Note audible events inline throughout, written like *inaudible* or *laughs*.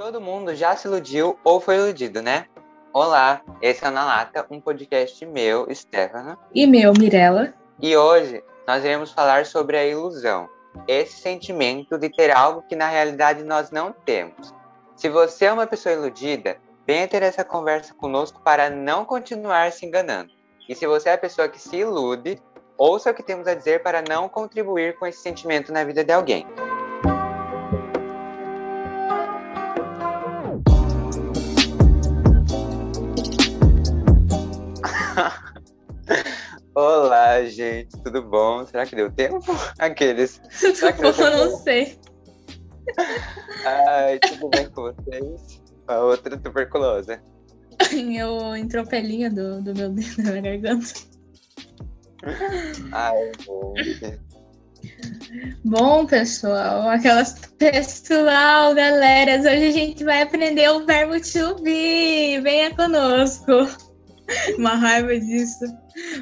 Todo mundo já se iludiu ou foi iludido, né? Olá, esse é o Na Lata, um podcast meu, Stefano. E meu, Mirella. E hoje nós iremos falar sobre a ilusão. Esse sentimento de ter algo que na realidade nós não temos. Se você é uma pessoa iludida, venha ter essa conversa conosco para não continuar se enganando. E se você é a pessoa que se ilude, ouça o que temos a dizer para não contribuir com esse sentimento na vida de alguém. Olá, gente, tudo bom? Será que deu tempo? *laughs* Aqueles. Será que deu tempo? *laughs* Eu não sei. Ai, tudo bem com vocês? A outra tuberculosa. *laughs* Eu entrou pelinha do, do meu dedo na garganta. Ai, gente. Bom, pessoal, aquelas pessoal, galera, hoje a gente vai aprender o verbo to be. Venha conosco. Uma raiva disso.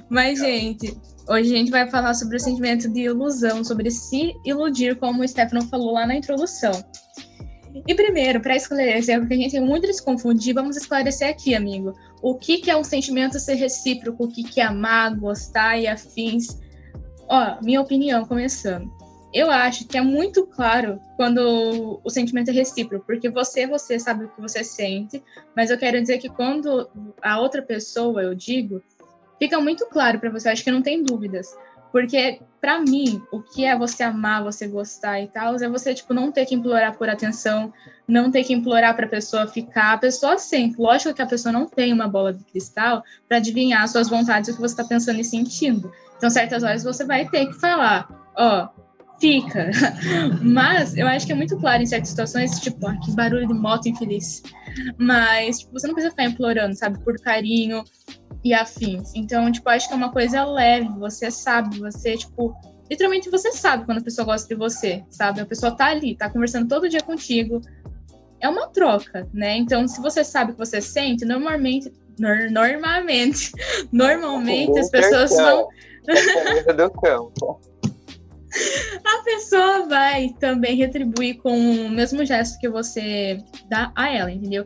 Mas, gente, hoje a gente vai falar sobre o sentimento de ilusão, sobre se iludir, como o Stefano falou lá na introdução. E primeiro, para esclarecer, porque a gente tem muito de se confundir, vamos esclarecer aqui, amigo. O que, que é um sentimento ser recíproco, o que, que é amar, gostar e afins. Ó, minha opinião, começando. Eu acho que é muito claro quando o sentimento é recíproco, porque você, você sabe o que você sente, mas eu quero dizer que quando a outra pessoa, eu digo, fica muito claro para você, acho que não tem dúvidas. Porque, para mim, o que é você amar, você gostar e tal, é você, tipo, não ter que implorar por atenção, não ter que implorar pra pessoa ficar. A pessoa sente. Lógico que a pessoa não tem uma bola de cristal para adivinhar suas vontades, o que você tá pensando e sentindo. Então, certas horas você vai ter que falar, ó, oh, fica. *laughs* Mas eu acho que é muito claro em certas situações, tipo, ah, que barulho de moto infeliz. Mas, tipo, você não precisa ficar implorando, sabe, por carinho, e afins. Então, tipo, acho que é uma coisa leve, você sabe, você, tipo, literalmente você sabe quando a pessoa gosta de você, sabe? A pessoa tá ali, tá conversando todo dia contigo. É uma troca, né? Então, se você sabe o que você sente, normalmente, nor normalmente, *laughs* normalmente as pessoas vão do campo. A pessoa vai também retribuir com o mesmo gesto que você dá a ela, entendeu?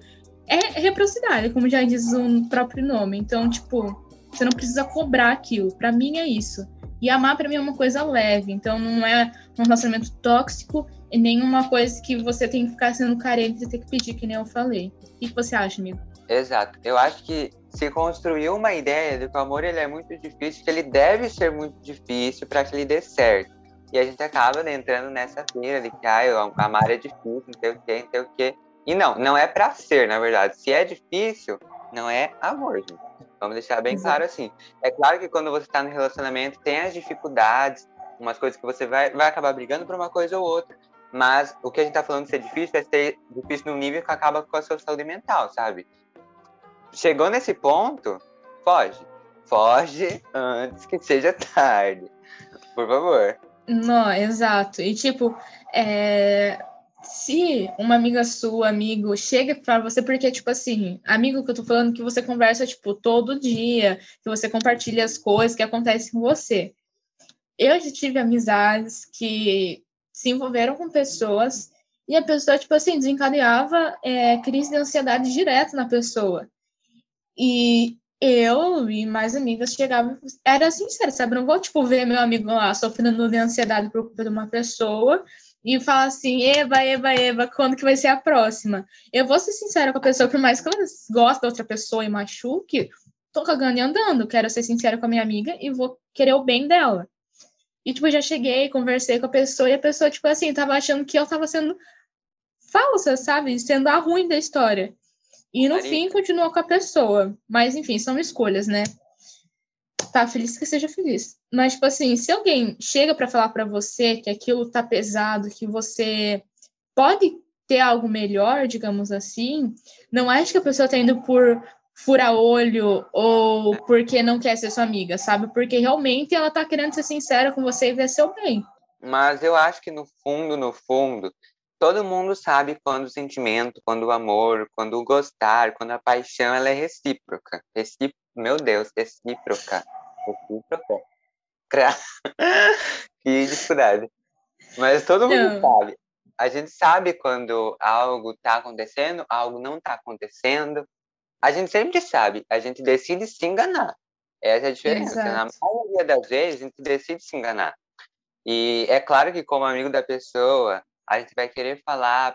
é reciprocidade, como já diz o próprio nome. Então, tipo, você não precisa cobrar aquilo. Para mim é isso. E amar para mim é uma coisa leve, então não é um relacionamento tóxico e nenhuma coisa que você tem que ficar sendo carente e ter que pedir, que nem eu falei. O que você acha, amigo? Exato. Eu acho que se construiu uma ideia de que o amor ele é muito difícil, que ele deve ser muito difícil para que ele dê certo. E a gente acaba né, entrando nessa feira de que ah, amar é difícil, não sei o quê, não sei o quê. E não, não é para ser, na verdade. Se é difícil, não é amor, gente. Vamos deixar bem Exato. claro assim. É claro que quando você está no relacionamento, tem as dificuldades, umas coisas que você vai, vai acabar brigando por uma coisa ou outra. Mas o que a gente está falando de ser difícil é ser difícil num nível que acaba com a sua saúde mental, sabe? Chegou nesse ponto, foge. Foge antes que seja tarde. Por favor. Não, exato. E tipo, é, se uma amiga sua, amigo, chega para você, porque, tipo assim, amigo que eu tô falando que você conversa, tipo, todo dia, que você compartilha as coisas que acontecem com você. Eu já tive amizades que se envolveram com pessoas e a pessoa, tipo assim, desencadeava é, crise de ansiedade direto na pessoa. E eu e mais amigas chegavam, era sincero, sabe? Não vou, tipo, ver meu amigo lá sofrendo de ansiedade por culpa de uma pessoa e fala assim, Eva, Eva, Eva, quando que vai ser a próxima? Eu vou ser sincera com a pessoa, por mais que ela goste da outra pessoa e machuque, tô cagando e andando, quero ser sincera com a minha amiga e vou querer o bem dela. E, tipo, já cheguei, conversei com a pessoa e a pessoa, tipo assim, tava achando que eu tava sendo falsa, sabe? Sendo a ruim da história. E no fim, continuou com a pessoa. Mas, enfim, são escolhas, né? tá feliz que seja feliz. Mas, tipo assim, se alguém chega para falar para você que aquilo tá pesado, que você pode ter algo melhor, digamos assim, não acho que a pessoa tá indo por furar olho ou porque não quer ser sua amiga, sabe? Porque realmente ela tá querendo ser sincera com você e ver seu bem. Mas eu acho que no fundo, no fundo, todo mundo sabe quando o sentimento, quando o amor, quando o gostar, quando a paixão, ela é recíproca. Recíproca, meu Deus, recíproca. *laughs* que dificuldade. Mas todo mundo sabe. a gente sabe quando algo está acontecendo, algo não está acontecendo. A gente sempre sabe, a gente decide se enganar. Essa é a diferença. Exato. Na maioria das vezes, a gente decide se enganar. E é claro que, como amigo da pessoa, a gente vai querer falar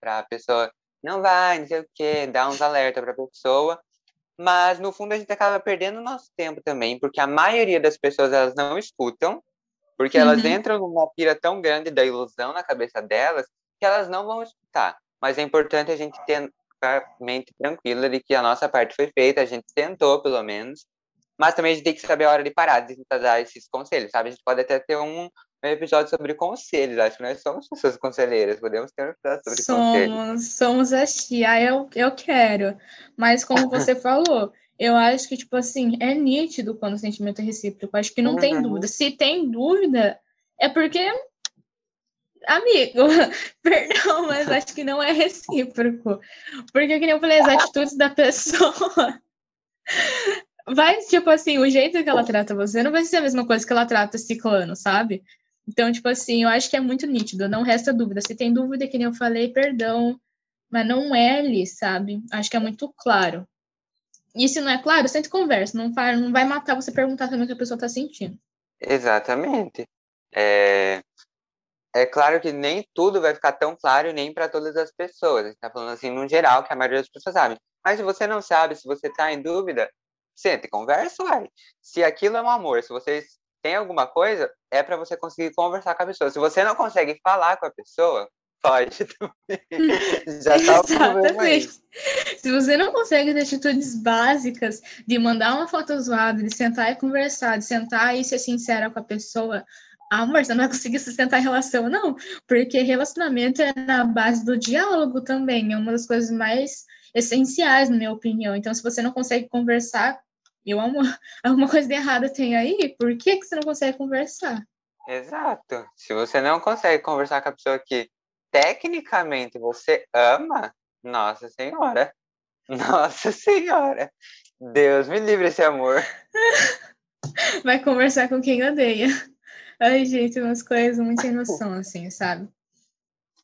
para a pessoa, não vai, não sei o quê, dar uns alertas para a pessoa, mas no fundo a gente acaba perdendo nosso tempo também, porque a maioria das pessoas elas não escutam, porque uhum. elas entram numa pira tão grande da ilusão na cabeça delas que elas não vão escutar. Mas é importante a gente ter a mente tranquila de que a nossa parte foi feita, a gente tentou pelo menos, mas também a gente tem que saber a hora de parar de tentar dar esses conselhos, sabe? A gente pode até ter um, um episódio sobre conselhos, acho que nós somos pessoas conselheiras, podemos ter um episódio sobre somos, conselhos. Somos assim, ah, eu, eu quero, mas como você *laughs* falou, eu acho que, tipo assim, é nítido quando o sentimento é recíproco, acho que não uhum. tem dúvida. Se tem dúvida, é porque amigo, *laughs* perdão, mas acho que não é recíproco. Porque, como eu falei, as atitudes da pessoa *laughs* vai, tipo assim, o jeito que ela trata você não vai ser a mesma coisa que ela trata ciclano, sabe? Então, tipo assim, eu acho que é muito nítido, não resta dúvida. Se tem dúvida, que nem eu falei, perdão, mas não é ali, sabe? Acho que é muito claro. E se não é claro, sempre conversa, não vai, não vai matar você perguntar também o que a pessoa tá sentindo. Exatamente. É, é claro que nem tudo vai ficar tão claro nem para todas as pessoas. A gente tá falando assim, no geral, que a maioria das pessoas sabe. Mas se você não sabe, se você tá em dúvida, sente, conversa, uai. Se aquilo é um amor, se vocês têm alguma coisa, é para você conseguir conversar com a pessoa. Se você não consegue falar com a pessoa, *laughs* pode também. Já tá o problema aí. Se você não consegue ter atitudes básicas de mandar uma foto zoada, de sentar e conversar, de sentar e ser sincera com a pessoa, amor, você não vai conseguir sustentar a relação, não. Porque relacionamento é na base do diálogo também, é uma das coisas mais essenciais, na minha opinião. Então, se você não consegue conversar, eu amo, *laughs* alguma coisa de errada tem aí, por que, que você não consegue conversar? Exato. Se você não consegue conversar com a pessoa que tecnicamente você ama, nossa senhora. *laughs* Nossa senhora. Deus me livre esse amor. *laughs* Vai conversar com quem odeia. Ai, gente, umas coisas muito sem noção, assim, sabe?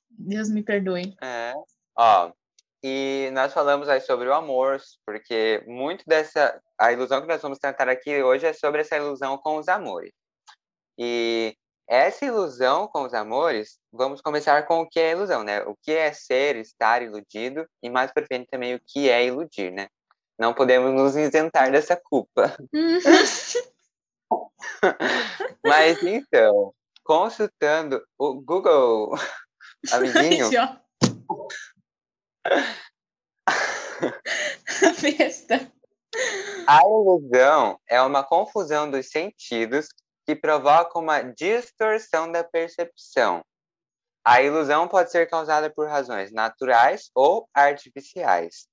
Deus me perdoe. É. Ó, e nós falamos aí sobre o amor, porque muito dessa. A ilusão que nós vamos tratar aqui hoje é sobre essa ilusão com os amores. E essa ilusão com os amores, vamos começar com o que é ilusão, né? O que é ser, estar iludido, e mais para frente também o que é iludir, né? Não podemos nos isentar dessa culpa. *laughs* Mas então, consultando o Google, *laughs* amiguinho. *laughs* Besta. A ilusão é uma confusão dos sentidos que provoca uma distorção da percepção. A ilusão pode ser causada por razões naturais ou artificiais.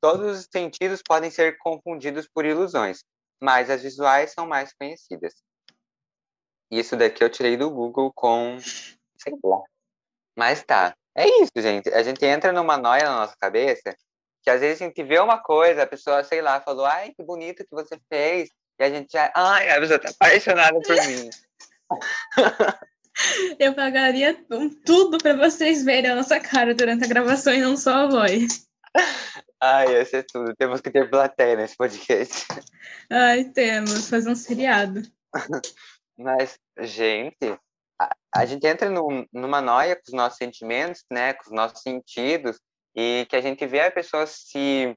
Todos os sentidos podem ser confundidos por ilusões, mas as visuais são mais conhecidas. Isso daqui eu tirei do Google com, sei lá. Mas tá. É isso, gente. A gente entra numa noia na nossa cabeça que às vezes a gente vê uma coisa, a pessoa, sei lá, falou, ai, que bonito que você fez. E a gente já, ai, a pessoa tá apaixonada por mim. *laughs* Eu pagaria tudo para vocês verem a nossa cara durante a gravação e não só a voz. Ai, esse é tudo. Temos que ter plateia nesse podcast. Ai, temos. Fazer um seriado. *laughs* Mas, gente, a, gente entra num, numa noia com os nossos sentimentos, né? Com os nossos sentidos. E que a gente vê a pessoa se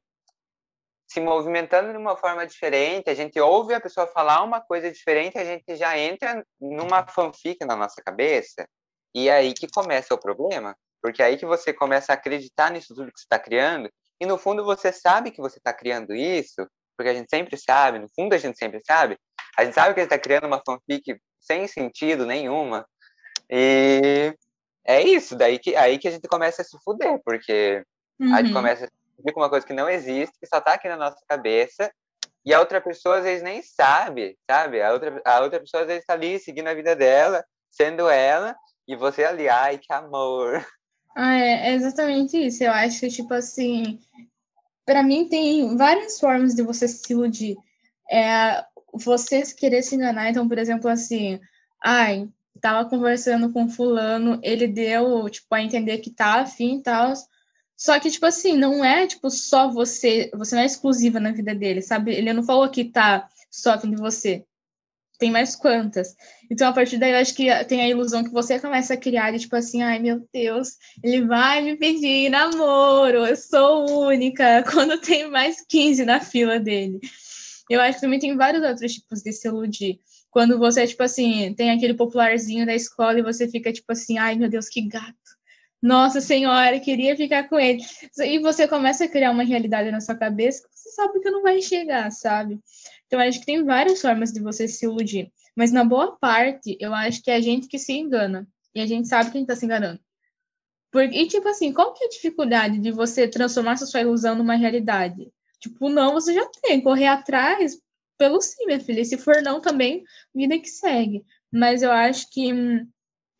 se movimentando de uma forma diferente, a gente ouve a pessoa falar uma coisa diferente, a gente já entra numa fanfic na nossa cabeça, e é aí que começa o problema, porque é aí que você começa a acreditar nisso tudo que você está criando, e no fundo você sabe que você está criando isso, porque a gente sempre sabe, no fundo a gente sempre sabe, a gente sabe que a gente está criando uma fanfic sem sentido nenhuma. E é isso, daí que aí que a gente começa a se fuder, porque uhum. a gente uhum. começa a com uma coisa que não existe, que só está aqui na nossa cabeça, e a outra pessoa às vezes nem sabe, sabe? A outra, a outra pessoa às vezes está ali seguindo a vida dela, sendo ela, e você ali, ai, que amor. Ah, é, é exatamente isso. Eu acho que, tipo assim, para mim tem várias formas de você se iludir. É você querer se enganar, então, por exemplo, assim, ai, tava conversando com fulano, ele deu, tipo, a entender que tá afim e tal. Só que, tipo assim, não é, tipo, só você, você não é exclusiva na vida dele, sabe? Ele não falou que tá só afim de você. Tem mais quantas. Então, a partir daí, eu acho que tem a ilusão que você começa a criar, de, tipo assim, ai, meu Deus, ele vai me pedir namoro, eu sou única, *laughs* quando tem mais 15 na fila dele. Eu acho que também tem vários outros tipos de se iludir. Quando você, tipo assim, tem aquele popularzinho da escola e você fica, tipo assim, ai, meu Deus, que gato nossa senhora, queria ficar com ele. E você começa a criar uma realidade na sua cabeça que você sabe que não vai chegar, sabe? Então, acho que tem várias formas de você se iludir. Mas, na boa parte, eu acho que é a gente que se engana. E a gente sabe que a gente tá se enganando. Porque, e, tipo assim, qual que é a dificuldade de você transformar essa sua ilusão numa realidade? Tipo, não, você já tem. Correr atrás pelo sim, minha filha. E se for não também, vida que segue. Mas eu acho que hum,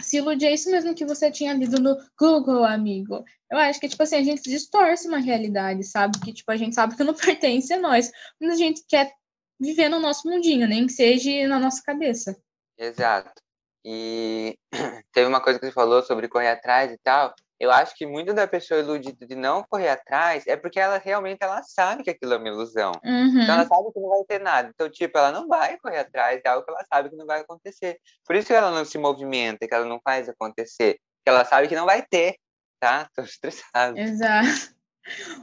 se iludir é isso mesmo que você tinha lido no Google, amigo. Eu acho que, tipo assim, a gente distorce uma realidade, sabe? Que, tipo, a gente sabe que não *laughs* pertence a nós. Mas a gente quer viver no nosso mundinho, nem que seja na nossa cabeça. Exato. E *clears throat* teve uma coisa que você falou sobre correr atrás e tal eu acho que muito da pessoa iludida de não correr atrás é porque ela realmente ela sabe que aquilo é uma ilusão. Uhum. Então ela sabe que não vai ter nada. Então, tipo, ela não vai correr atrás de algo que ela sabe que não vai acontecer. Por isso que ela não se movimenta, que ela não faz acontecer. Que ela sabe que não vai ter, tá? *laughs* Tô estressado. Exato.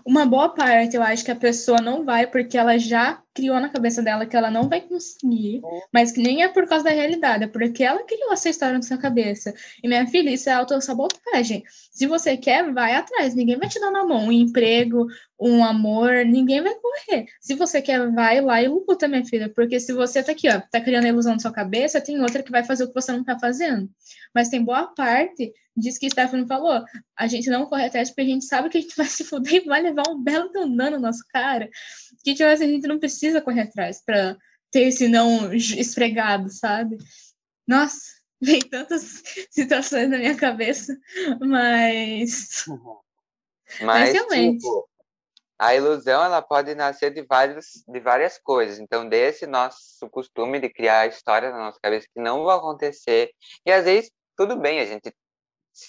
Uma boa parte, eu acho que a pessoa não vai porque ela já criou na cabeça dela que ela não vai conseguir, mas que nem é por causa da realidade, é porque ela criou essa história na sua cabeça. E minha filha, isso é autossabotagem. Se você quer, vai atrás, ninguém vai te dar na mão um emprego, um amor, ninguém vai correr. Se você quer, vai lá e luta, minha filha, porque se você tá aqui, ó, tá criando a ilusão na sua cabeça, tem outra que vai fazer o que você não tá fazendo. Mas tem boa parte disso que Stephanie falou. A gente não corre atrás porque a gente sabe que a gente vai se fuder e vai levar um belo dano no nosso cara. Que tipo assim, a gente não precisa correr atrás para ter esse não esfregado, sabe? Nossa, *laughs* vem tantas situações na minha cabeça, mas. *laughs* Mas, mas realmente. Tipo, a ilusão ela pode nascer de várias, de várias coisas. Então, desse nosso costume de criar histórias na nossa cabeça que não vão acontecer. E às vezes, tudo bem, a gente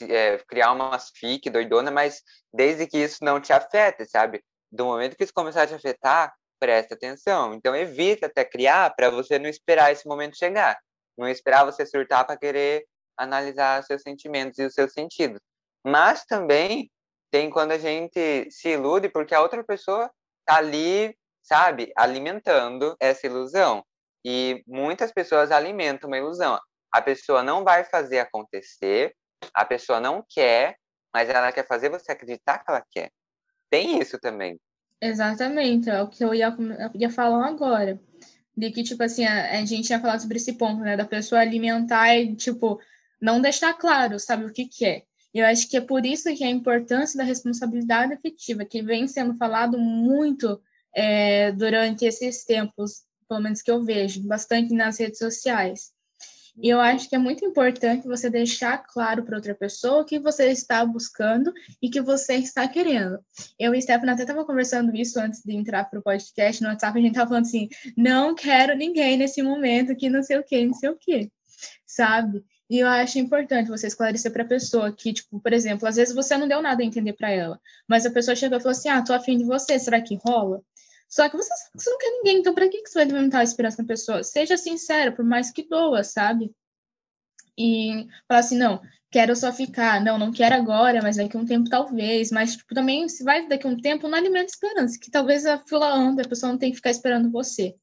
é, criar umas fic doidona, mas desde que isso não te afete, sabe? Do momento que isso começar a te afetar, presta atenção. Então evita até criar para você não esperar esse momento chegar. Não esperar você surtar para querer analisar seus sentimentos e os seus sentidos. Mas também tem quando a gente se ilude porque a outra pessoa tá ali, sabe, alimentando essa ilusão. E muitas pessoas alimentam uma ilusão. A pessoa não vai fazer acontecer, a pessoa não quer, mas ela quer fazer você acreditar que ela quer. Tem isso também. Exatamente, é o que eu ia, eu ia falar agora. De que, tipo assim, a, a gente tinha falado sobre esse ponto, né? Da pessoa alimentar e, tipo, não deixar claro, sabe, o que quer. É. Eu acho que é por isso que a importância da responsabilidade afetiva, que vem sendo falado muito é, durante esses tempos, pelo menos que eu vejo, bastante nas redes sociais. E eu acho que é muito importante você deixar claro para outra pessoa o que você está buscando e que você está querendo. Eu e Stephanie até estava conversando isso antes de entrar para o podcast no WhatsApp, a gente estava falando assim, não quero ninguém nesse momento que não sei o que, não sei o que, sabe? E eu acho importante você esclarecer para a pessoa que, tipo, por exemplo, às vezes você não deu nada a entender para ela, mas a pessoa chegou e falou assim: ah, tô afim de você, será que rola? Só que você, você não quer ninguém, então para que, que você vai alimentar a esperança na pessoa? Seja sincero, por mais que doa, sabe? E falar assim, não, quero só ficar, não, não quero agora, mas daqui a um tempo talvez, mas tipo, também se vai daqui a um tempo, não alimenta esperança, que talvez a fila anda, a pessoa não tem que ficar esperando você.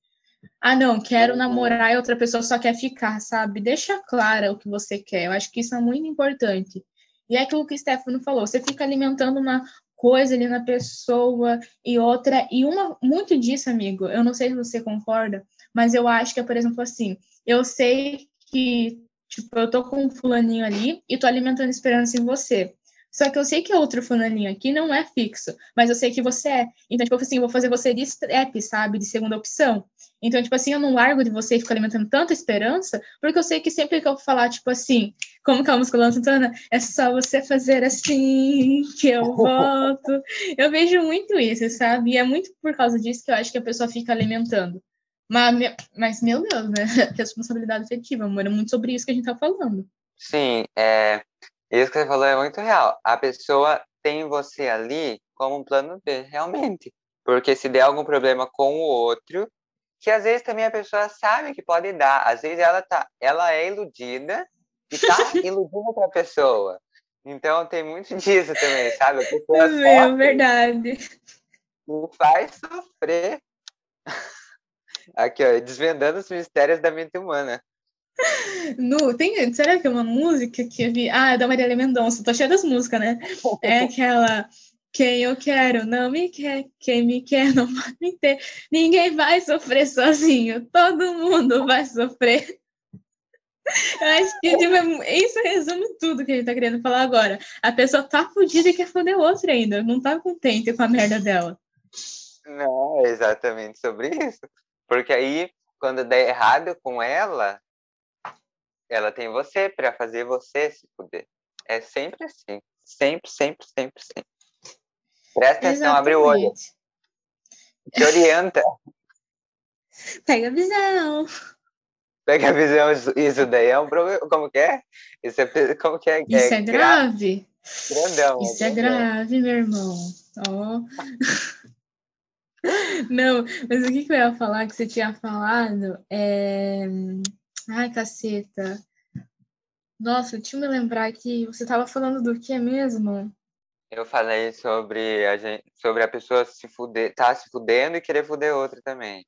Ah, não, quero namorar e outra pessoa só quer ficar, sabe? Deixa clara o que você quer. Eu acho que isso é muito importante. E é aquilo que o Stefano falou, você fica alimentando uma coisa ali na pessoa e outra. E uma muito disso, amigo, eu não sei se você concorda, mas eu acho que é, por exemplo, assim, eu sei que, tipo, eu tô com um fulaninho ali e tô alimentando esperança em você. Só que eu sei que outro fulaninho aqui não é fixo, mas eu sei que você é. Então, tipo assim, eu vou fazer você de strep, sabe? De segunda opção. Então, tipo assim, eu não largo de você e fico alimentando tanta esperança, porque eu sei que sempre que eu falar, tipo assim, como que é a música Santana? É só você fazer assim que eu *laughs* volto. eu vejo muito isso, sabe? E é muito por causa disso que eu acho que a pessoa fica alimentando. Mas, mas, meu Deus, né? *laughs* Responsabilidade efetiva, amor, é muito sobre isso que a gente tá falando. Sim, é, isso que você falou é muito real. A pessoa tem você ali como um plano B, realmente. Porque se der algum problema com o outro, que às vezes também a pessoa sabe que pode dar, às vezes ela tá, ela é iludida e tá *laughs* iludindo outra pessoa. Então tem muito *laughs* disso também, sabe? A pessoa é verdade. E faz sofrer. *laughs* Aqui, ó, desvendando os mistérios da mente humana. No, tem, será que é uma música que eu vi? Ah, é da Marília Mendonça, tô cheia das músicas, né? *laughs* É aquela quem eu quero não me quer, quem me quer não *laughs* vai me ter. Ninguém vai sofrer sozinho, todo mundo vai sofrer. Eu acho que tipo, isso resume tudo que a gente tá querendo falar agora. A pessoa tá fodida e quer foder o outro ainda, não tá contente com a merda dela. Não, é exatamente sobre isso. Porque aí, quando der errado com ela, ela tem você para fazer você se fuder. É sempre assim. Sempre, sempre, sempre, sempre. Presta atenção, Exatamente. abre o olho. Te orienta. *laughs* Pega a visão. Pega a visão, isso daí é um problema. Como que é? Isso é, como que é? Isso é, é grave. Grandão. Isso é grave, meu irmão. Oh. *laughs* Não, mas o que, que eu ia falar que você tinha falado é. Ai, caceta. Nossa, deixa eu me lembrar que você estava falando do que mesmo? Eu falei sobre a, gente, sobre a pessoa se fuder, tá se fudendo e querer fuder outra também.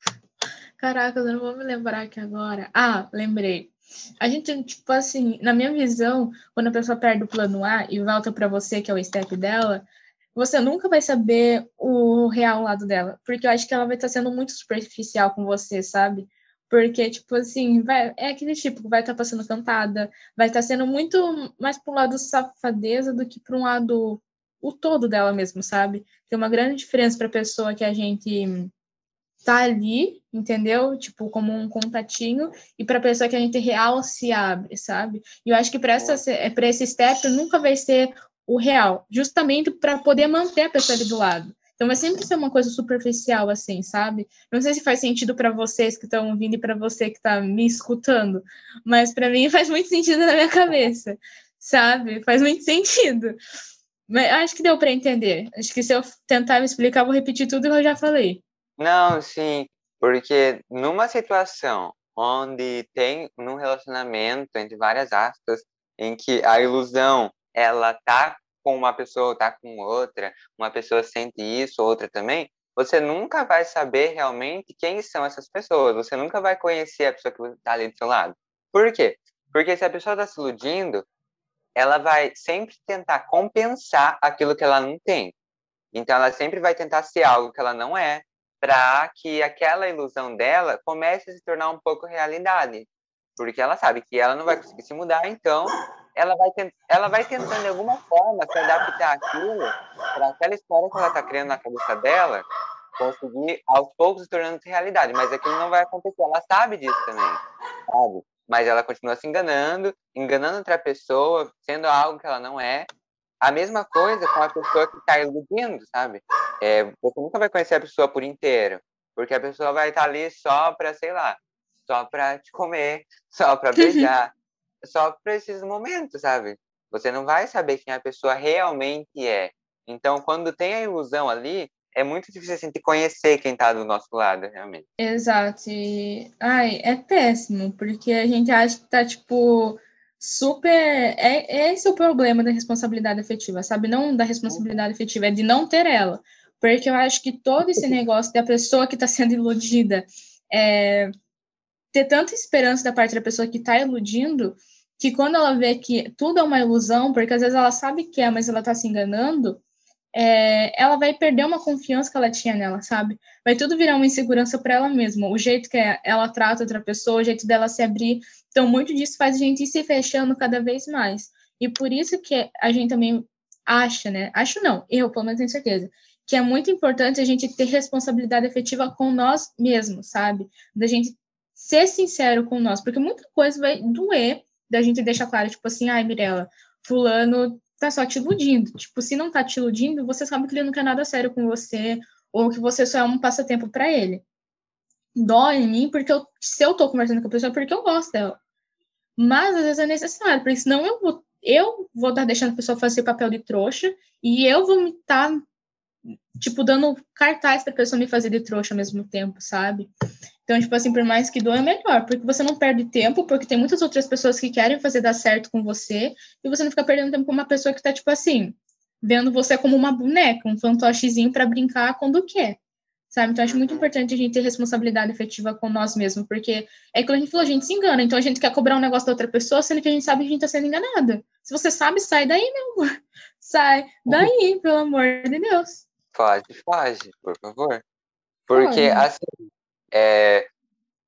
Caraca, eu não vou me lembrar aqui agora. Ah, lembrei. A gente, tipo assim, na minha visão, quando a pessoa perde o plano A e volta para você, que é o step dela, você nunca vai saber o real lado dela, porque eu acho que ela vai estar sendo muito superficial com você, sabe? Porque, tipo assim, vai, é aquele tipo que vai estar passando cantada, vai estar sendo muito mais para um lado safadeza do que para um lado o todo dela mesmo, sabe? Tem uma grande diferença para a pessoa que a gente tá ali, entendeu? Tipo, como um contatinho, e para a pessoa que a gente real se abre, sabe? E eu acho que para esse step nunca vai ser o real, justamente para poder manter a pessoa ali do lado. Então vai sempre ser uma coisa superficial assim, sabe? Não sei se faz sentido para vocês que estão ouvindo e para você que está me escutando, mas para mim *laughs* faz muito sentido na minha cabeça, sabe? Faz muito sentido. Mas acho que deu para entender. Acho que se eu tentar me explicar, vou repetir tudo que eu já falei. Não, sim, porque numa situação onde tem num relacionamento entre várias aspas em que a ilusão ela tá com uma pessoa, tá com outra, uma pessoa sente isso, outra também, você nunca vai saber realmente quem são essas pessoas. Você nunca vai conhecer a pessoa que está ali do seu lado. Por quê? Porque se a pessoa está se iludindo, ela vai sempre tentar compensar aquilo que ela não tem. Então, ela sempre vai tentar ser algo que ela não é, para que aquela ilusão dela comece a se tornar um pouco realidade. Porque ela sabe que ela não vai conseguir se mudar, então ela vai, tent, ela vai tentando de alguma forma se adaptar aquilo para aquela história que ela está criando na cabeça dela conseguir aos poucos se tornando realidade. Mas aquilo não vai acontecer. Ela sabe disso também, sabe? mas ela continua se enganando, enganando outra pessoa, sendo algo que ela não é. A mesma coisa com a pessoa que está iludindo, sabe? É, você nunca vai conhecer a pessoa por inteiro, porque a pessoa vai estar tá ali só para, sei lá, só para te comer, só para beijar, só para esses momentos, sabe? Você não vai saber quem a pessoa realmente é. Então, quando tem a ilusão ali, é muito difícil assim, de conhecer quem está do nosso lado, realmente. Exato. E, ai, é péssimo, porque a gente acha que tá, tipo, super. É, é esse o problema da responsabilidade afetiva, sabe? Não da responsabilidade afetiva, é de não ter ela. Porque eu acho que todo esse *laughs* negócio da pessoa que está sendo iludida é, ter tanta esperança da parte da pessoa que está iludindo que quando ela vê que tudo é uma ilusão, porque às vezes ela sabe que é, mas ela está se enganando, é, ela vai perder uma confiança que ela tinha nela, sabe? Vai tudo virar uma insegurança para ela mesma. O jeito que ela trata outra pessoa, o jeito dela se abrir. Então, muito disso faz a gente ir se fechando cada vez mais. E por isso que a gente também acha, né? Acho não, eu pelo menos tenho certeza, que é muito importante a gente ter responsabilidade efetiva com nós mesmos, sabe? Da gente ser sincero com nós, porque muita coisa vai doer da gente deixar claro, tipo assim, ai, Mirella, fulano tá só te iludindo. Tipo, se não tá te iludindo, você sabe que ele não quer nada sério com você, ou que você só é um passatempo para ele. dói em mim, porque eu, se eu tô conversando com a pessoa, é porque eu gosto dela. Mas às vezes é necessário, porque senão eu vou, eu vou estar deixando a pessoa fazer papel de trouxa e eu vou estar, tá, tipo, dando cartaz para a pessoa me fazer de trouxa ao mesmo tempo, sabe? Então, tipo assim, por mais que doa, é melhor, porque você não perde tempo, porque tem muitas outras pessoas que querem fazer dar certo com você, e você não fica perdendo tempo com uma pessoa que tá, tipo assim, vendo você como uma boneca, um fantochezinho para brincar quando quer sabe? Então, acho muito importante a gente ter responsabilidade efetiva com nós mesmos, porque é que a gente falou, a gente se engana, então a gente quer cobrar um negócio da outra pessoa, sendo que a gente sabe que a gente tá sendo enganada. Se você sabe, sai daí, meu amor. *laughs* Sai daí, pelo amor de Deus. Pode, pode, por favor. Porque, assim, é,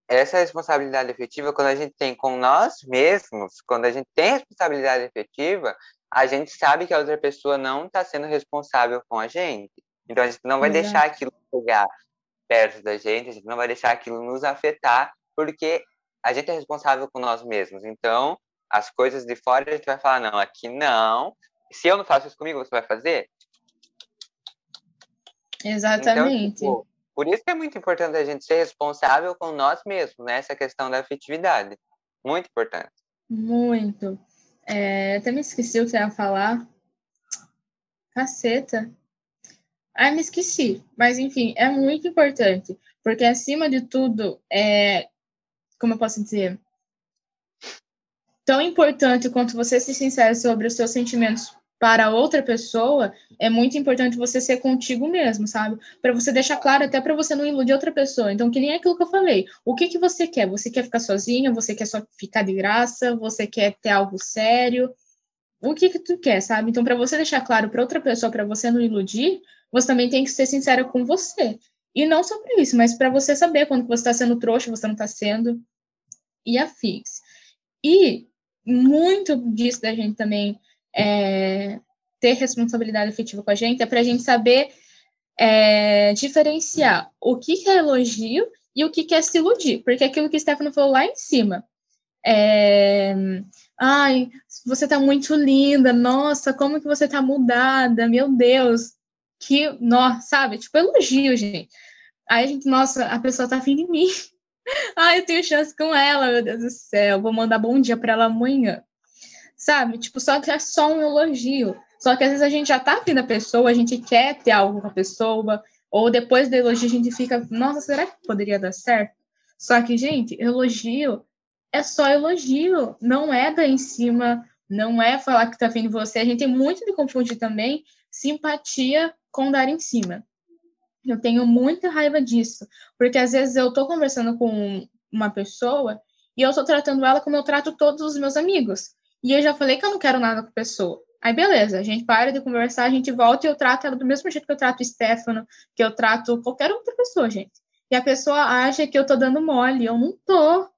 essa responsabilidade efetiva, quando a gente tem com nós mesmos, quando a gente tem responsabilidade efetiva, a gente sabe que a outra pessoa não está sendo responsável com a gente. Então a gente não vai deixar aquilo chegar perto da gente, a gente não vai deixar aquilo nos afetar, porque a gente é responsável com nós mesmos. Então, as coisas de fora a gente vai falar, não, aqui não. Se eu não faço isso comigo, você vai fazer? Exatamente. Então, tipo, por isso que é muito importante a gente ser responsável com nós mesmos, né? Essa questão da afetividade. Muito importante. Muito. É, até me esqueci o que eu ia falar. Caceta. Ah, me esqueci. Mas, enfim, é muito importante. Porque, acima de tudo, é. Como eu posso dizer? Tão importante quanto você ser sincero sobre os seus sentimentos para outra pessoa, é muito importante você ser contigo mesmo, sabe? Para você deixar claro, até para você não iludir outra pessoa. Então, que nem aquilo que eu falei. O que, que você quer? Você quer ficar sozinha? Você quer só ficar de graça? Você quer ter algo sério? O que que tu quer, sabe? Então, para você deixar claro para outra pessoa, para você não iludir, você também tem que ser sincera com você. E não só para isso, mas para você saber quando você está sendo trouxa, você não está sendo, e afins. E muito disso da gente também é, ter responsabilidade efetiva com a gente é para a gente saber é, diferenciar o que, é elogio e o que, é se iludir. Porque aquilo que o Stefano falou lá em cima. É, Ai, você tá muito linda, nossa, como que você tá mudada, meu Deus que, nossa, sabe? Tipo, elogio, gente. Aí a gente, nossa, a pessoa tá afim de mim. *laughs* Ai, eu tenho chance com ela, meu Deus do céu. Vou mandar bom dia para ela amanhã. Sabe? Tipo, só que é só um elogio. Só que às vezes a gente já tá afim da pessoa, a gente quer ter algo com a pessoa, ou depois do elogio a gente fica, nossa, será que poderia dar certo? Só que, gente, elogio é só elogio, não é dar em cima, não é falar que tá afim de você. A gente tem muito de confundir também simpatia com dar em cima. Eu tenho muita raiva disso, porque às vezes eu tô conversando com uma pessoa e eu tô tratando ela como eu trato todos os meus amigos. E eu já falei que eu não quero nada com a pessoa. Aí beleza, a gente para de conversar, a gente volta e eu trato ela do mesmo jeito que eu trato o Stefano, que eu trato qualquer outra pessoa, gente. E a pessoa acha que eu tô dando mole, eu não tô.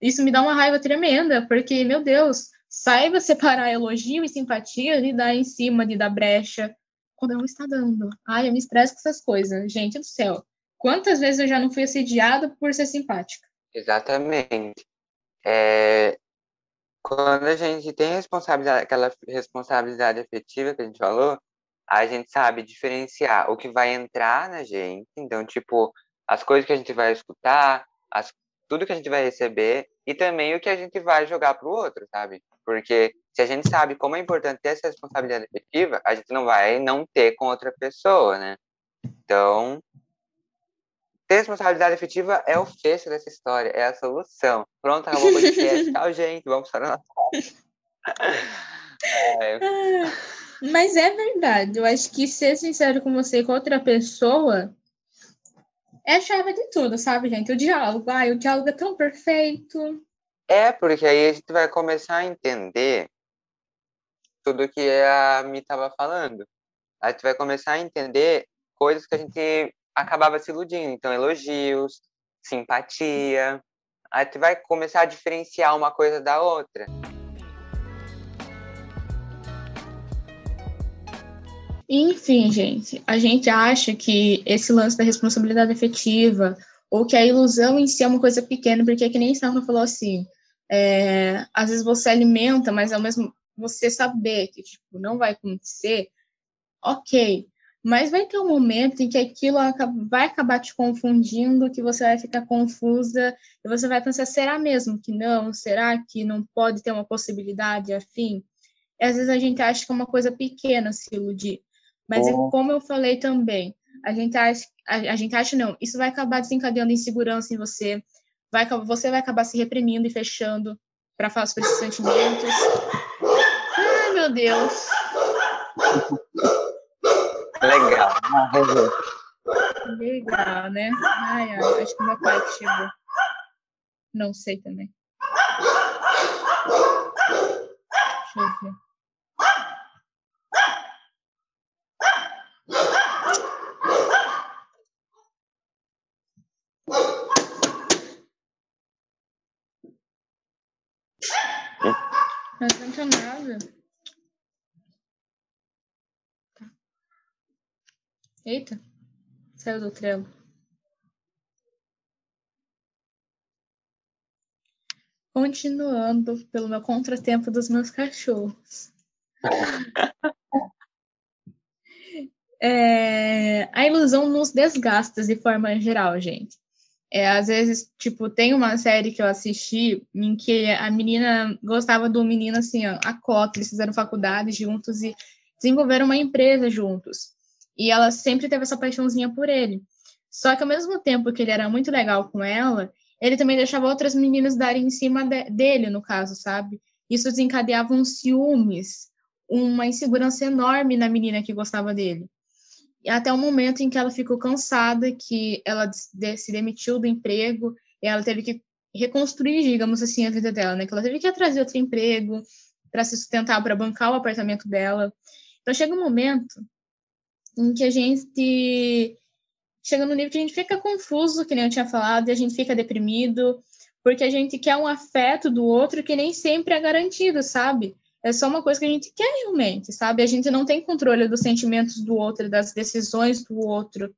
Isso me dá uma raiva tremenda, porque, meu Deus, saiba separar elogio e simpatia de dar em cima, de dar brecha, quando não está dando. Ai, eu me estresso com essas coisas. Gente do céu. Quantas vezes eu já não fui assediada por ser simpática? Exatamente. É... Quando a gente tem responsabilidade, aquela responsabilidade efetiva que a gente falou, a gente sabe diferenciar o que vai entrar na gente. Então, tipo, as coisas que a gente vai escutar, as, tudo que a gente vai receber e também o que a gente vai jogar para o outro, sabe? Porque se a gente sabe como é importante ter essa responsabilidade efetiva, a gente não vai não ter com outra pessoa, né? Então, responsabilidade efetiva é o fecho dessa história, é a solução. Pronto, acabou o podcast. *laughs* Tchau, gente. Vamos para o Natal. *laughs* é. Mas é verdade. Eu acho que ser sincero com você e com outra pessoa é a chave de tudo, sabe, gente? O diálogo. Ai, o diálogo é tão perfeito. É, porque aí a gente vai começar a entender tudo que a Mi estava falando. A gente vai começar a entender coisas que a gente acabava se iludindo. Então, elogios, simpatia. A gente vai começar a diferenciar uma coisa da outra. Enfim, gente, a gente acha que esse lance da responsabilidade efetiva ou que a ilusão em si é uma coisa pequena, porque é que nem Stefano falou assim, é, às vezes você alimenta, mas ao mesmo você saber que tipo, não vai acontecer, ok. Mas vai ter um momento em que aquilo vai acabar te confundindo, que você vai ficar confusa, e você vai pensar, será mesmo que não? Será que não pode ter uma possibilidade afim? E às vezes a gente acha que é uma coisa pequena se iludir. Mas é como eu falei também, a gente acha, a, a gente acha não, isso vai acabar desencadeando insegurança em você, vai, você vai acabar se reprimindo e fechando para falar sobre esses sentimentos. Ai, meu Deus. *laughs* Legal. Legal, né? Ai, acho que meu pai chegou. Não sei também. Deixa eu ver. Não adianta nada. Eita, saiu do trelo. Continuando pelo meu contratempo dos meus cachorros. *laughs* é, a ilusão nos desgasta de forma geral, gente. É, às vezes, tipo, tem uma série que eu assisti em que a menina gostava do menino, assim, a cota, eles fizeram faculdade juntos e desenvolveram uma empresa juntos. E ela sempre teve essa paixãozinha por ele. Só que ao mesmo tempo que ele era muito legal com ela, ele também deixava outras meninas darem em cima de, dele, no caso, sabe? Isso desencadeava um ciúmes, uma insegurança enorme na menina que gostava dele até o momento em que ela ficou cansada, que ela se demitiu do emprego, e ela teve que reconstruir, digamos assim, a vida dela, né? Que ela teve que trazer outro emprego para se sustentar, para bancar o apartamento dela. Então chega um momento em que a gente chega no nível que a gente fica confuso, que nem eu tinha falado, e a gente fica deprimido, porque a gente quer um afeto do outro que nem sempre é garantido, sabe? é só uma coisa que a gente quer realmente, sabe? A gente não tem controle dos sentimentos do outro, das decisões do outro.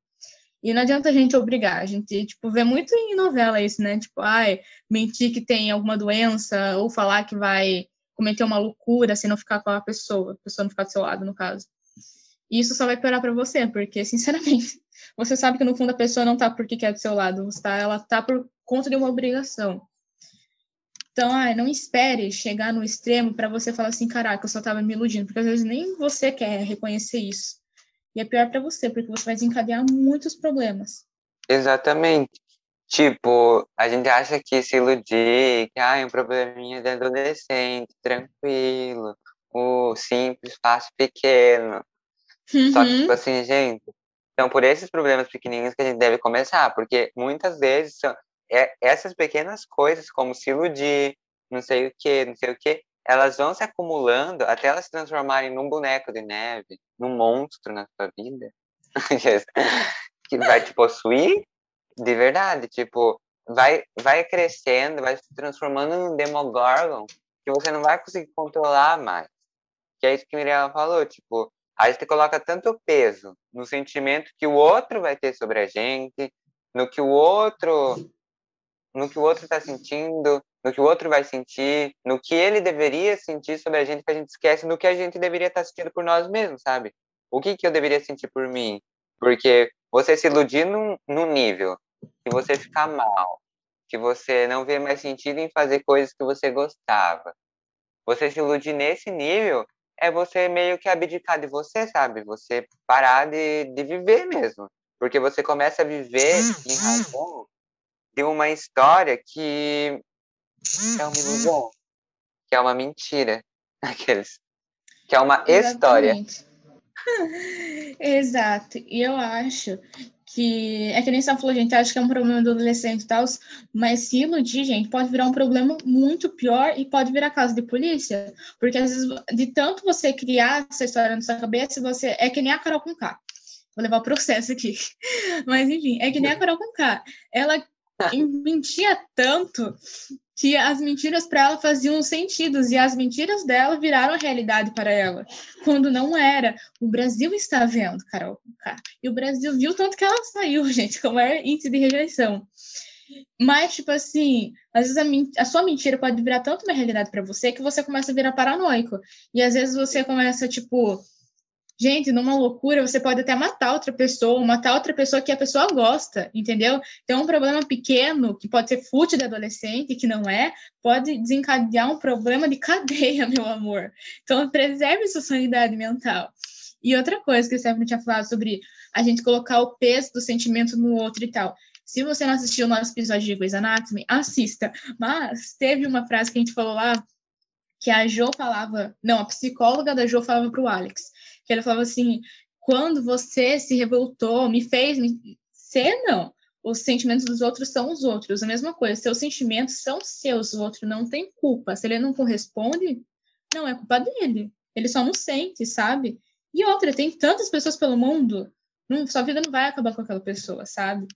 E não adianta a gente obrigar, a gente, tipo, vê muito em novela isso, né? Tipo, ai, mentir que tem alguma doença, ou falar que vai cometer uma loucura se não ficar com a pessoa, a pessoa não ficar do seu lado, no caso. E isso só vai piorar para você, porque, sinceramente, *laughs* você sabe que no fundo a pessoa não tá porque quer do seu lado, tá, ela tá por conta de uma obrigação. Então, ah, não espere chegar no extremo para você falar assim, caraca, eu só estava me iludindo, porque às vezes nem você quer reconhecer isso. E é pior para você, porque você vai desencadear muitos problemas. Exatamente. Tipo, a gente acha que se iludir, que ah, é um probleminha de adolescente, tranquilo, o simples, fácil, pequeno. Uhum. Só que, uhum. tipo assim, gente, então por esses problemas pequenininhos que a gente deve começar, porque muitas vezes são, é, essas pequenas coisas, como se iludir, não sei o que, não sei o que, elas vão se acumulando até elas se transformarem num boneco de neve, num monstro na sua vida, *laughs* que vai te possuir de verdade, tipo, vai, vai crescendo, vai se transformando num Demogorgon que você não vai conseguir controlar mais. Que é isso que a Miriam falou, tipo, a gente coloca tanto peso no sentimento que o outro vai ter sobre a gente, no que o outro no que o outro está sentindo, no que o outro vai sentir, no que ele deveria sentir sobre a gente, que a gente esquece no que a gente deveria estar tá sentindo por nós mesmos, sabe? O que, que eu deveria sentir por mim? Porque você se iludir num, num nível que você fica mal, que você não vê mais sentido em fazer coisas que você gostava. Você se iludir nesse nível é você meio que abdicar de você, sabe? Você parar de, de viver mesmo. Porque você começa a viver em razão de uma história que é uma ilusão, que é uma mentira, *laughs* aqueles, que é uma Exatamente. história. *laughs* Exato. E eu acho que é que nem você falou, gente, acha que é um problema do adolescente e tal, mas se iludir, gente, pode virar um problema muito pior e pode virar caso de polícia, porque às vezes de tanto você criar essa história na sua cabeça, você é que nem a Carol com K. Vou levar o processo aqui. *laughs* Mas enfim, é que nem a Carol com K. Ela mentia tanto que as mentiras para ela faziam sentidos e as mentiras dela viraram realidade para ela, quando não era. O Brasil está vendo, Carol. E o Brasil viu tanto que ela saiu, *laughs* gente, com maior índice de rejeição. Mas, tipo assim, às vezes a, a sua mentira pode virar tanto uma realidade para você que você começa a virar paranoico. E às vezes você começa, tipo, Gente, numa loucura, você pode até matar outra pessoa, matar outra pessoa que a pessoa gosta, entendeu? Então, um problema pequeno, que pode ser fútil de adolescente, que não é, pode desencadear um problema de *laughs* cadeia, meu amor. Então, preserve sua sanidade mental. E outra coisa que o Stephanie tinha falado sobre a gente colocar o peso do sentimento no outro e tal. Se você não assistiu o nosso episódio de Grey's Anatomy, assista. Mas teve uma frase que a gente falou lá, que a Jo falava, não, a psicóloga da Jo falava para o Alex que ele falava assim: quando você se revoltou, me fez me... ser, não. Os sentimentos dos outros são os outros. A mesma coisa, seus sentimentos são seus, o outro não tem culpa. Se ele não corresponde, não é culpa dele. Ele só não sente, sabe? E outra, tem tantas pessoas pelo mundo, não, sua vida não vai acabar com aquela pessoa, sabe?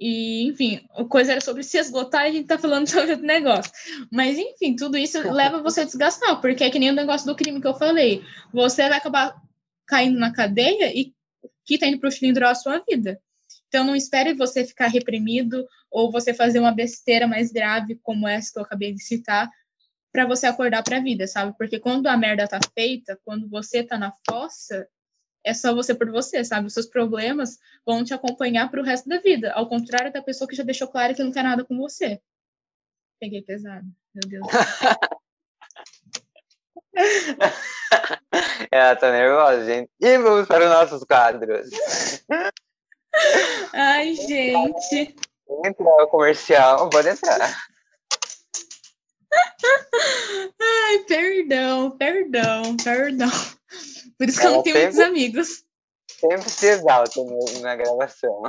E, enfim, a coisa era sobre se esgotar e a gente tá falando *laughs* sobre outro negócio. Mas, enfim, tudo isso leva você a desgastar, porque é que nem o negócio do crime que eu falei. Você vai acabar caindo na cadeia e que está indo para o cilindro a sua vida. Então, não espere você ficar reprimido ou você fazer uma besteira mais grave como essa que eu acabei de citar para você acordar para a vida, sabe? Porque quando a merda tá feita, quando você tá na fossa, é só você por você, sabe? Os seus problemas vão te acompanhar para o resto da vida, ao contrário da pessoa que já deixou claro que não quer nada com você. Peguei pesado, meu Deus. *laughs* *laughs* Ela tá nervosa, gente. E vamos para os nossos quadros. *laughs* Ai, gente. Entrar o comercial, pode entrar. *laughs* Ai, perdão, perdão, perdão. Por isso que eu não tenho sempre, muitos amigos. Sempre se exalta na gravação.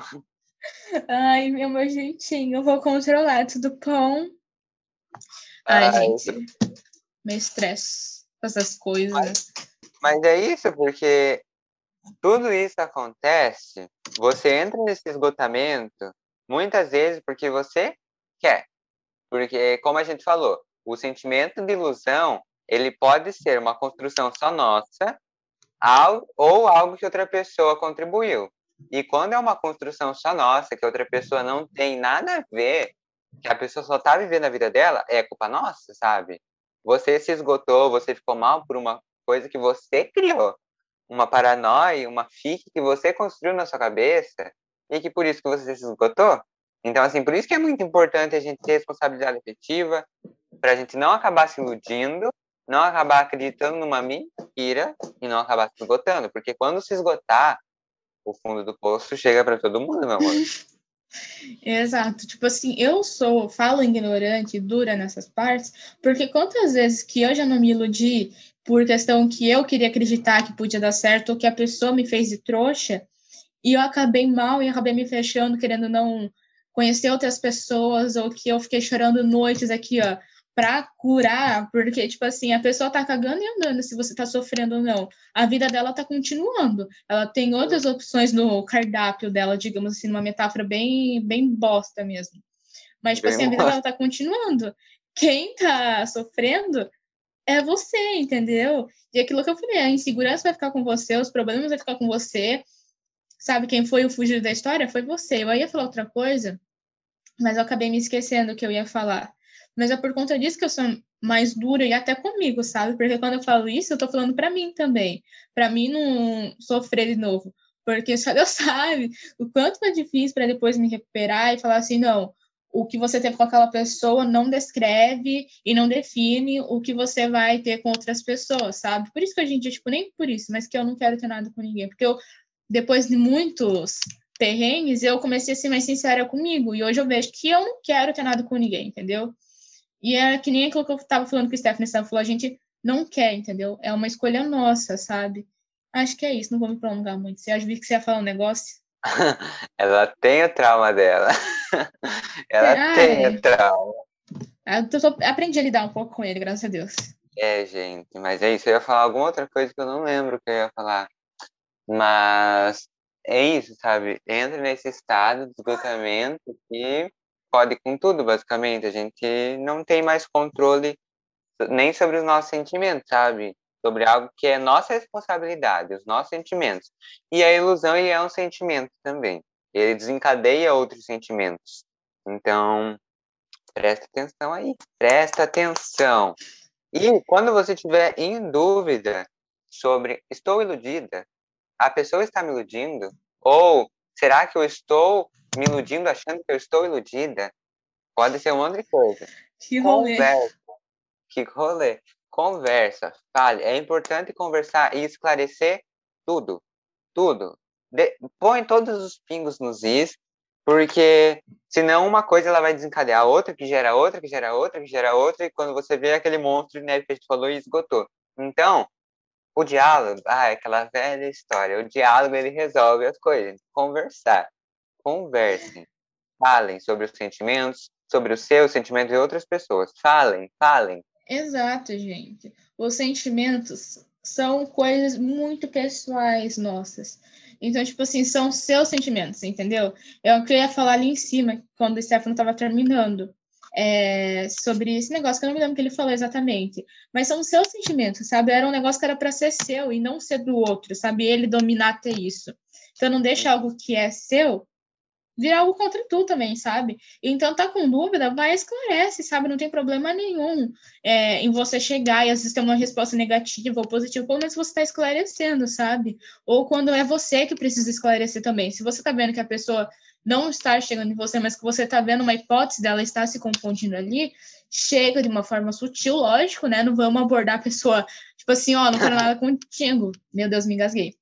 Ai, meu, meu jeitinho, eu vou controlar tudo bom. Ai, Ai gente, meu estresse essas coisas. Mas, mas é isso, porque tudo isso acontece, você entra nesse esgotamento muitas vezes porque você quer. Porque, como a gente falou, o sentimento de ilusão, ele pode ser uma construção só nossa ou algo que outra pessoa contribuiu. E quando é uma construção só nossa, que outra pessoa não tem nada a ver, que a pessoa só tá vivendo a vida dela, é culpa nossa, sabe? Você se esgotou, você ficou mal por uma coisa que você criou. Uma paranoia, uma fique que você construiu na sua cabeça e que por isso que você se esgotou. Então, assim, por isso que é muito importante a gente ter responsabilidade efetiva, para a gente não acabar se iludindo, não acabar acreditando numa mentira e não acabar se esgotando. Porque quando se esgotar, o fundo do poço chega para todo mundo, meu amor. *laughs* Exato. Tipo assim, eu sou, falo ignorante, dura nessas partes, porque quantas vezes que eu já não me iludi por questão que eu queria acreditar que podia dar certo, ou que a pessoa me fez de trouxa, e eu acabei mal e acabei me fechando, querendo não conhecer outras pessoas, ou que eu fiquei chorando noites aqui, ó, para curar, porque, tipo assim, a pessoa tá cagando e andando se você tá sofrendo ou não. A vida dela tá continuando. Ela tem outras opções no cardápio dela, digamos assim, uma metáfora bem, bem bosta mesmo. Mas, tipo bem assim, a vida dela tá continuando. Quem tá sofrendo é você, entendeu? E aquilo que eu falei, a insegurança vai ficar com você, os problemas vão ficar com você. Sabe quem foi o fugido da história? Foi você. Eu ia falar outra coisa, mas eu acabei me esquecendo que eu ia falar. Mas é por conta disso que eu sou mais dura e até comigo, sabe? Porque quando eu falo isso, eu tô falando para mim também. para mim não sofrer de novo. Porque só Deus *laughs* sabe o quanto é difícil para depois me recuperar e falar assim, não, o que você teve com aquela pessoa não descreve e não define o que você vai ter com outras pessoas, sabe? Por isso que a gente, tipo, nem por isso, mas que eu não quero ter nada com ninguém. Porque eu, depois de muitos perrengues, eu comecei a ser mais sincera comigo. E hoje eu vejo que eu não quero ter nada com ninguém, entendeu? E é que nem aquilo que eu estava falando com o Stephanie, Stephanie falou, a gente não quer, entendeu? É uma escolha nossa, sabe? Acho que é isso, não vou me prolongar muito. Você acha que você ia falar um negócio? *laughs* Ela tem o trauma dela. *laughs* Ela Ai. tem o trauma. Ah, eu tô, aprendi a lidar um pouco com ele, graças a Deus. É, gente, mas é isso. Eu ia falar alguma outra coisa que eu não lembro que eu ia falar. Mas é isso, sabe? Entra nesse estado de esgotamento que pode com tudo, basicamente. A gente não tem mais controle nem sobre os nossos sentimentos, sabe? Sobre algo que é nossa responsabilidade, os nossos sentimentos. E a ilusão ele é um sentimento também. Ele desencadeia outros sentimentos. Então, presta atenção aí. Presta atenção. E quando você estiver em dúvida sobre estou iludida, a pessoa está me iludindo? Ou será que eu estou me iludindo achando que eu estou iludida? Pode ser um monte de coisa. Que rolê. Conversa. Que rolê. Conversa. Fale. É importante conversar e esclarecer tudo. Tudo. De... Põe todos os pingos nos is, porque senão uma coisa ela vai desencadear outra, que gera outra, que gera outra, que gera outra, e quando você vê aquele monstro de neve que a gente falou e esgotou. Então, o diálogo, ah, é aquela velha história. O diálogo ele resolve as coisas. Conversar. Conversem. Falem sobre os sentimentos, sobre os seus sentimentos de outras pessoas. Falem, falem. Exato, gente. Os sentimentos são coisas muito pessoais nossas. Então, tipo assim, são seus sentimentos, entendeu? Eu queria falar ali em cima, quando o Stefano estava terminando, é, sobre esse negócio, que eu não me lembro que ele falou exatamente. Mas são seus sentimentos, sabe? Era um negócio que era para ser seu e não ser do outro, sabe? Ele dominar até isso. Então, não deixa algo que é seu virar algo contra tu também, sabe? Então, tá com dúvida, vai esclarece, sabe? Não tem problema nenhum é, em você chegar e ter uma resposta negativa ou positiva, pelo menos você tá esclarecendo, sabe? Ou quando é você que precisa esclarecer também. Se você tá vendo que a pessoa não está chegando em você, mas que você tá vendo uma hipótese dela estar se confundindo ali, chega de uma forma sutil, lógico, né? Não vamos abordar a pessoa, tipo assim, ó, oh, não quero nada contigo. Meu Deus, me engasguei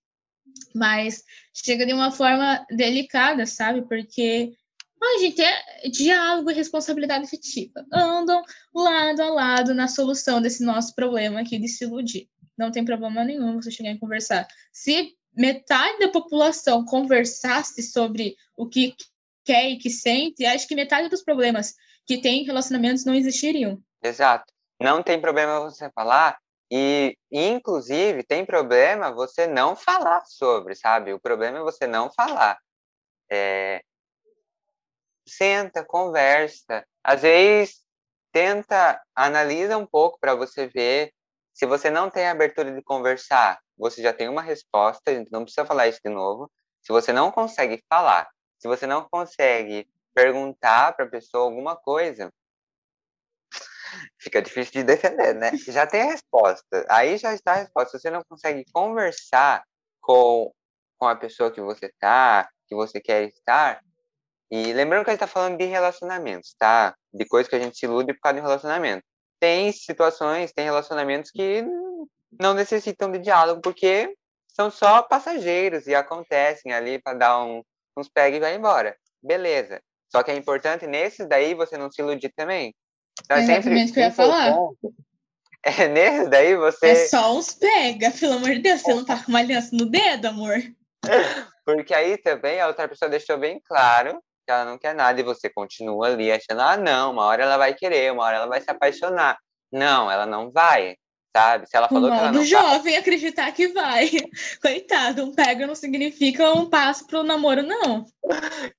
mas chega de uma forma delicada, sabe? Porque a gente é diálogo e responsabilidade efetiva. Andam lado a lado na solução desse nosso problema aqui de se iludir. Não tem problema nenhum você chegar e conversar. Se metade da população conversasse sobre o que quer e que sente, acho que metade dos problemas que tem em relacionamentos não existiriam. Exato. Não tem problema você falar e, inclusive, tem problema você não falar sobre, sabe? O problema é você não falar. É... Senta, conversa. Às vezes, tenta, analisa um pouco para você ver. Se você não tem abertura de conversar, você já tem uma resposta, não precisa falar isso de novo. Se você não consegue falar, se você não consegue perguntar para a pessoa alguma coisa, fica difícil de defender, né? Já tem a resposta. Aí já está a resposta. Se você não consegue conversar com, com a pessoa que você tá, que você quer estar, e lembrando que a gente está falando de relacionamentos, tá? De coisas que a gente se ilude por causa de relacionamento. Tem situações, tem relacionamentos que não necessitam de diálogo, porque são só passageiros e acontecem ali para dar um, uns pega e vai embora. Beleza. Só que é importante nesses daí você não se iludir também. É exatamente o que eu ia falar. *laughs* É, nesse daí você. É só uns pega, pelo amor de Deus, você não tá com uma aliança no dedo, amor. *laughs* Porque aí também a outra pessoa deixou bem claro que ela não quer nada e você continua ali achando, ah, não, uma hora ela vai querer, uma hora ela vai se apaixonar. Não, ela não vai, sabe? Se ela falou o que ela não jovem vai... acreditar que vai. *laughs* Coitado, um pega não significa um passo pro namoro, não.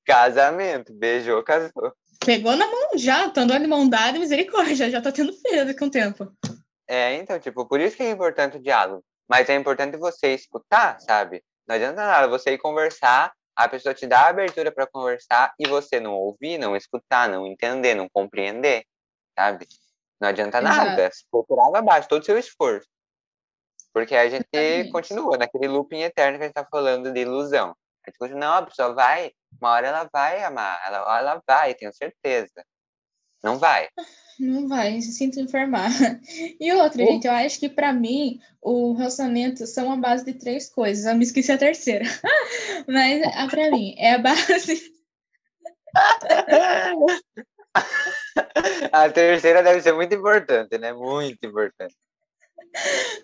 Casamento, beijou, casou. Pegou na mão já, tá andando de mão dada, misericórdia, já tá tendo filho daqui a um tempo. É, então, tipo, por isso que é importante o diálogo. Mas é importante você escutar, sabe? Não adianta nada você ir conversar, a pessoa te dá a abertura para conversar e você não ouvir, não escutar, não entender, não compreender, sabe? Não adianta Exato. nada. Procurar abaixo todo o seu esforço. Porque a gente Exatamente. continua naquele looping eterno que a gente tá falando de ilusão. A gente continua, não, a pessoa vai uma hora ela vai amar, ela, ela vai, tenho certeza. Não vai. *laughs* Não vai, se sinto informar. *laughs* E outra, uh. gente, eu acho que para mim o relacionamento são a base de três coisas. Eu me esqueci a terceira. *laughs* Mas para mim é a base. a terceira deve ser muito importante, né? Muito importante.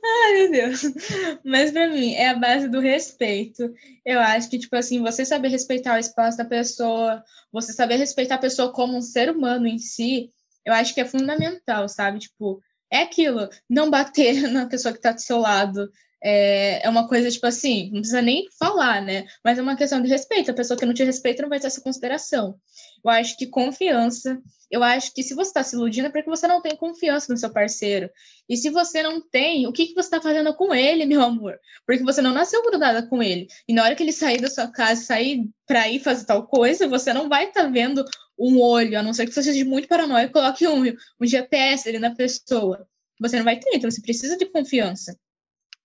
Ai, meu Deus. Mas para mim é a base do respeito. Eu acho que, tipo assim, você saber respeitar o espaço da pessoa, você saber respeitar a pessoa como um ser humano em si, eu acho que é fundamental, sabe? Tipo, é aquilo, não bater *laughs* na pessoa que tá do seu lado, é, é uma coisa, tipo assim, não precisa nem falar, né? Mas é uma questão de respeito. A pessoa que não te respeita não vai ter essa consideração. Eu acho que confiança. Eu acho que se você está se iludindo é porque você não tem confiança no seu parceiro. E se você não tem, o que, que você está fazendo com ele, *laughs* meu amor? Porque você não nasceu grudada com ele. E na hora que ele sair da sua casa, sair para ir fazer tal coisa, você não vai estar tá vendo um olho, a não ser que você seja muito paranoico, coloque um, um GPS ali na pessoa. Você não vai ter, então você precisa de confiança.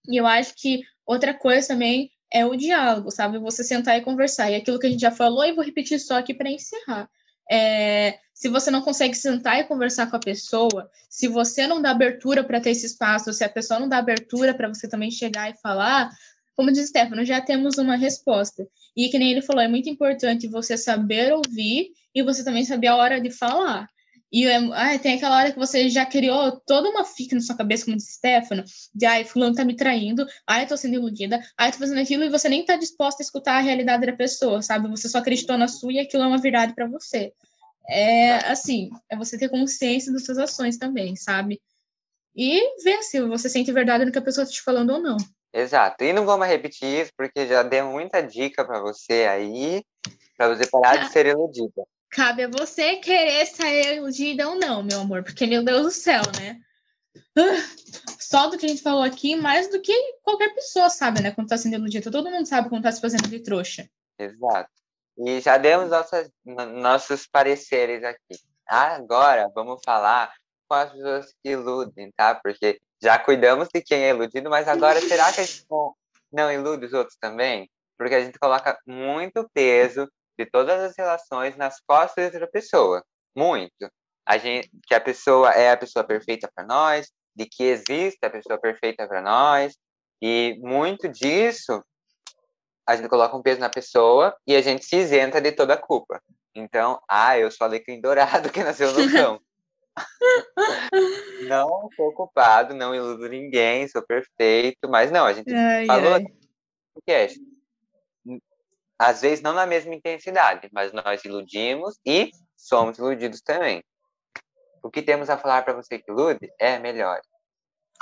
E eu acho que outra coisa também é o diálogo, sabe? Você sentar e conversar. E aquilo que a gente já falou, e vou repetir só aqui para encerrar. É, se você não consegue sentar e conversar com a pessoa, se você não dá abertura para ter esse espaço, se a pessoa não dá abertura para você também chegar e falar, como diz Stefano, já temos uma resposta. E que nem ele falou, é muito importante você saber ouvir e você também saber a hora de falar. E ai, tem aquela hora que você já criou toda uma fica na sua cabeça, como disse Stefano, de ai, fulano tá me traindo, ai, eu tô sendo iludida, ai, tô fazendo aquilo, e você nem tá disposta a escutar a realidade da pessoa, sabe? Você só acreditou na sua e aquilo é uma verdade para você. É assim, é você ter consciência das suas ações também, sabe? E ver se você sente verdade no que a pessoa tá te falando ou não. Exato. E não vamos repetir isso, porque já deu muita dica para você aí, para você parar de ser iludida cabe a você querer sair iludida ou não, meu amor, porque, meu Deus do céu, né? Uh, só do que a gente falou aqui, mais do que qualquer pessoa sabe, né? Quando tá sendo iludida. Todo mundo sabe quando tá se fazendo de trouxa. Exato. E já demos nossas, nossos pareceres aqui. Agora, vamos falar com as pessoas que iludem, tá? Porque já cuidamos de quem é iludido, mas agora será que a gente *laughs* não, não ilude os outros também? Porque a gente coloca muito peso de todas as relações nas costas de outra pessoa. Muito. A gente, que a pessoa é a pessoa perfeita para nós, de que existe a pessoa perfeita para nós, e muito disso a gente coloca um peso na pessoa e a gente se isenta de toda a culpa. Então, ah, eu sou alecrim dourado que nasceu no chão. *laughs* não sou culpado, não iludo ninguém, sou perfeito, mas não, a gente ai, falou ai. no cast às vezes não na mesma intensidade, mas nós iludimos e somos iludidos também. O que temos a falar para você que ilude é melhor.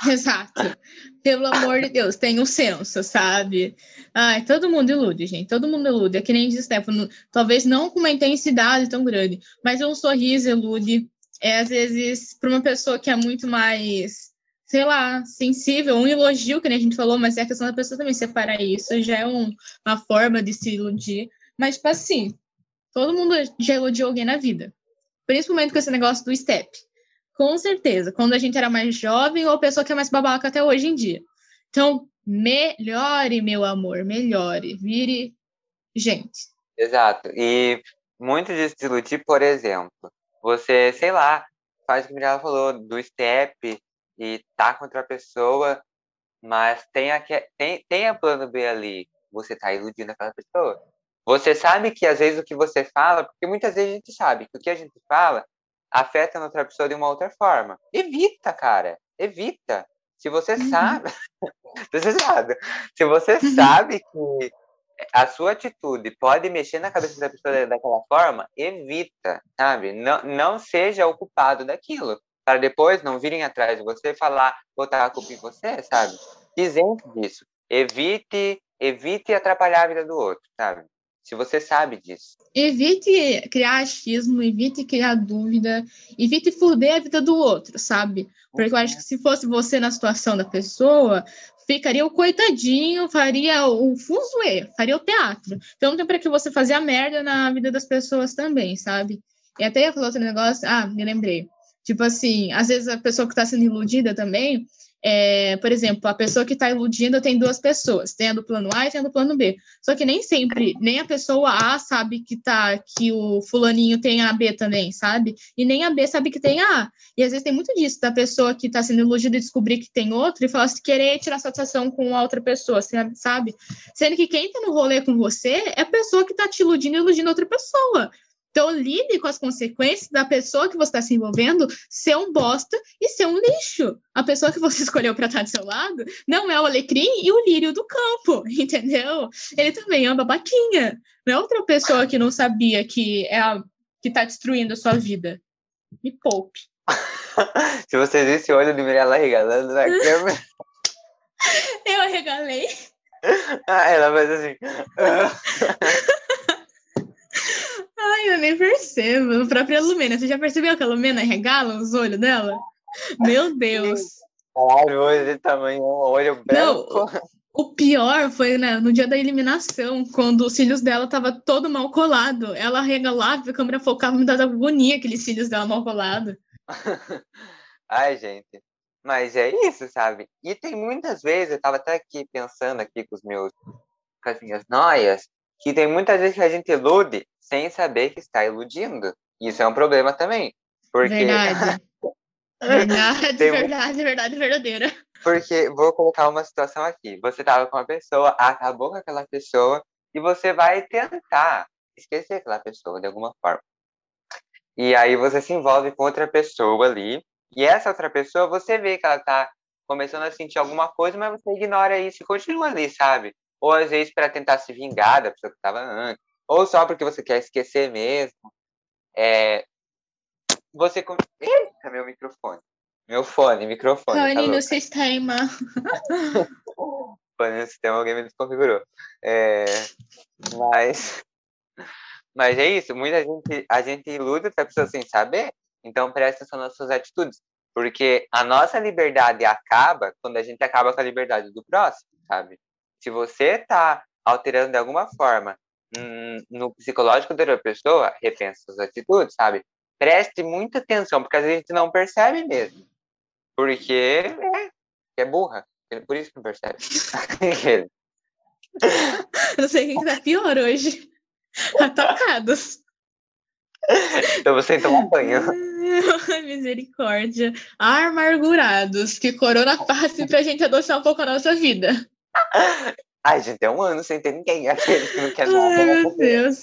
*laughs* Exato. Pelo amor de Deus, tem um senso, sabe? Ai, todo mundo ilude, gente. Todo mundo ilude. É que nem diz Stefano, talvez não com uma intensidade tão grande, mas um sorriso ilude. É, às vezes, para uma pessoa que é muito mais sei lá, sensível, um elogio, que nem a gente falou, mas é a questão da pessoa também separar isso, já é um, uma forma de se iludir. Mas, tipo assim, todo mundo já elogiou alguém na vida. Principalmente com esse negócio do step. Com certeza, quando a gente era mais jovem ou a pessoa que é mais babaca até hoje em dia. Então, melhore, meu amor, melhore. Vire gente. Exato. E muito de iludir, por exemplo, você, sei lá, faz o que a Mirella falou, do step, e tá contra a pessoa, mas tem a, tem, tem a plano B ali. Você tá iludindo aquela pessoa. Você sabe que às vezes o que você fala, porque muitas vezes a gente sabe que o que a gente fala afeta a outra pessoa de uma outra forma. Evita, cara. Evita. Se você uhum. *laughs* sabe. Se você uhum. sabe que a sua atitude pode mexer na cabeça da pessoa daquela forma, evita, sabe? Não, não seja ocupado daquilo para depois não virem atrás de você falar, botar a culpa em você, sabe? Isente disso. Evite, evite atrapalhar a vida do outro, sabe? Se você sabe disso. Evite criar achismo, evite criar dúvida, evite fuder a vida do outro, sabe? Porque eu acho que se fosse você na situação da pessoa, ficaria o coitadinho, faria o fuzuê, faria o teatro. Então tem para que você fazer a merda na vida das pessoas também, sabe? E até ia falar outro negócio, ah, me lembrei. Tipo assim, às vezes a pessoa que está sendo iludida também, é, por exemplo, a pessoa que está iludindo tem duas pessoas, tem a do plano A e tem a do plano B. Só que nem sempre, nem a pessoa A sabe que tá que o fulaninho tem a B também, sabe? E nem a B sabe que tem a A. E às vezes tem muito disso, da pessoa que está sendo iludida e descobrir que tem outro e falar assim, querer tirar satisfação com a outra pessoa, sabe? Sendo que quem tá no rolê com você é a pessoa que tá te iludindo e iludindo outra pessoa. Então, lide com as consequências da pessoa que você está se envolvendo ser um bosta e ser um lixo. A pessoa que você *laughs* escolheu para estar do seu lado não é o alecrim e o lírio do campo, *laughs* entendeu? Ele também é uma babaquinha. Não é outra pessoa que não sabia que é a que está destruindo a sua vida. Me poupe. *laughs* se você visse olho de Mirella regalando na câmera. Eu arregalei. Ah, ela faz assim. Eu nem percebo. A própria Lumena. Você já percebeu que a Lumena regala os olhos dela? Meu Deus. Caralho, hoje tamanho, olho branco. Não, o pior foi né, no dia da eliminação, quando os cílios dela tava todo mal colado. Ela regalava, a câmera focava, me dava agonia aqueles cílios dela mal colado. *laughs* Ai, gente. Mas é isso, sabe? E tem muitas vezes, eu tava até aqui pensando aqui com os meus com as minhas noias, que tem muitas vezes que a gente ilude sem saber que está iludindo. Isso é um problema também. Porque... Verdade. *laughs* verdade, tem... verdade, verdade, verdadeira. Porque vou colocar uma situação aqui. Você estava com uma pessoa, acabou com aquela pessoa, e você vai tentar esquecer aquela pessoa de alguma forma. E aí você se envolve com outra pessoa ali, e essa outra pessoa, você vê que ela tá começando a sentir alguma coisa, mas você ignora isso e continua ali, sabe? Ou às vezes para tentar se vingar da pessoa que estava antes, ou só porque você quer esquecer mesmo. É... Você. Eita, meu microfone. Meu fone, microfone. Fone tá no sistema. *laughs* fone no sistema, alguém me desconfigurou. É... Mas. Mas é isso, muita gente, a gente ilude outra pessoa sem saber, então presta atenção nas suas atitudes. Porque a nossa liberdade acaba quando a gente acaba com a liberdade do próximo, sabe? Se você está alterando de alguma forma hum, no psicológico da outra pessoa, repensa suas atitudes, sabe? Preste muita atenção, porque às vezes a gente não percebe mesmo. Porque é, é burra. Por isso que não percebe. *laughs* não sei quem tá pior hoje. Atacados. Então você então apanha. *laughs* Misericórdia. Amargurados. Que corona passe pra gente adoçar um pouco a nossa vida. Ai, gente, é um ano sem ter ninguém. *laughs* Aqueles que não querem. Ai, meu Deus.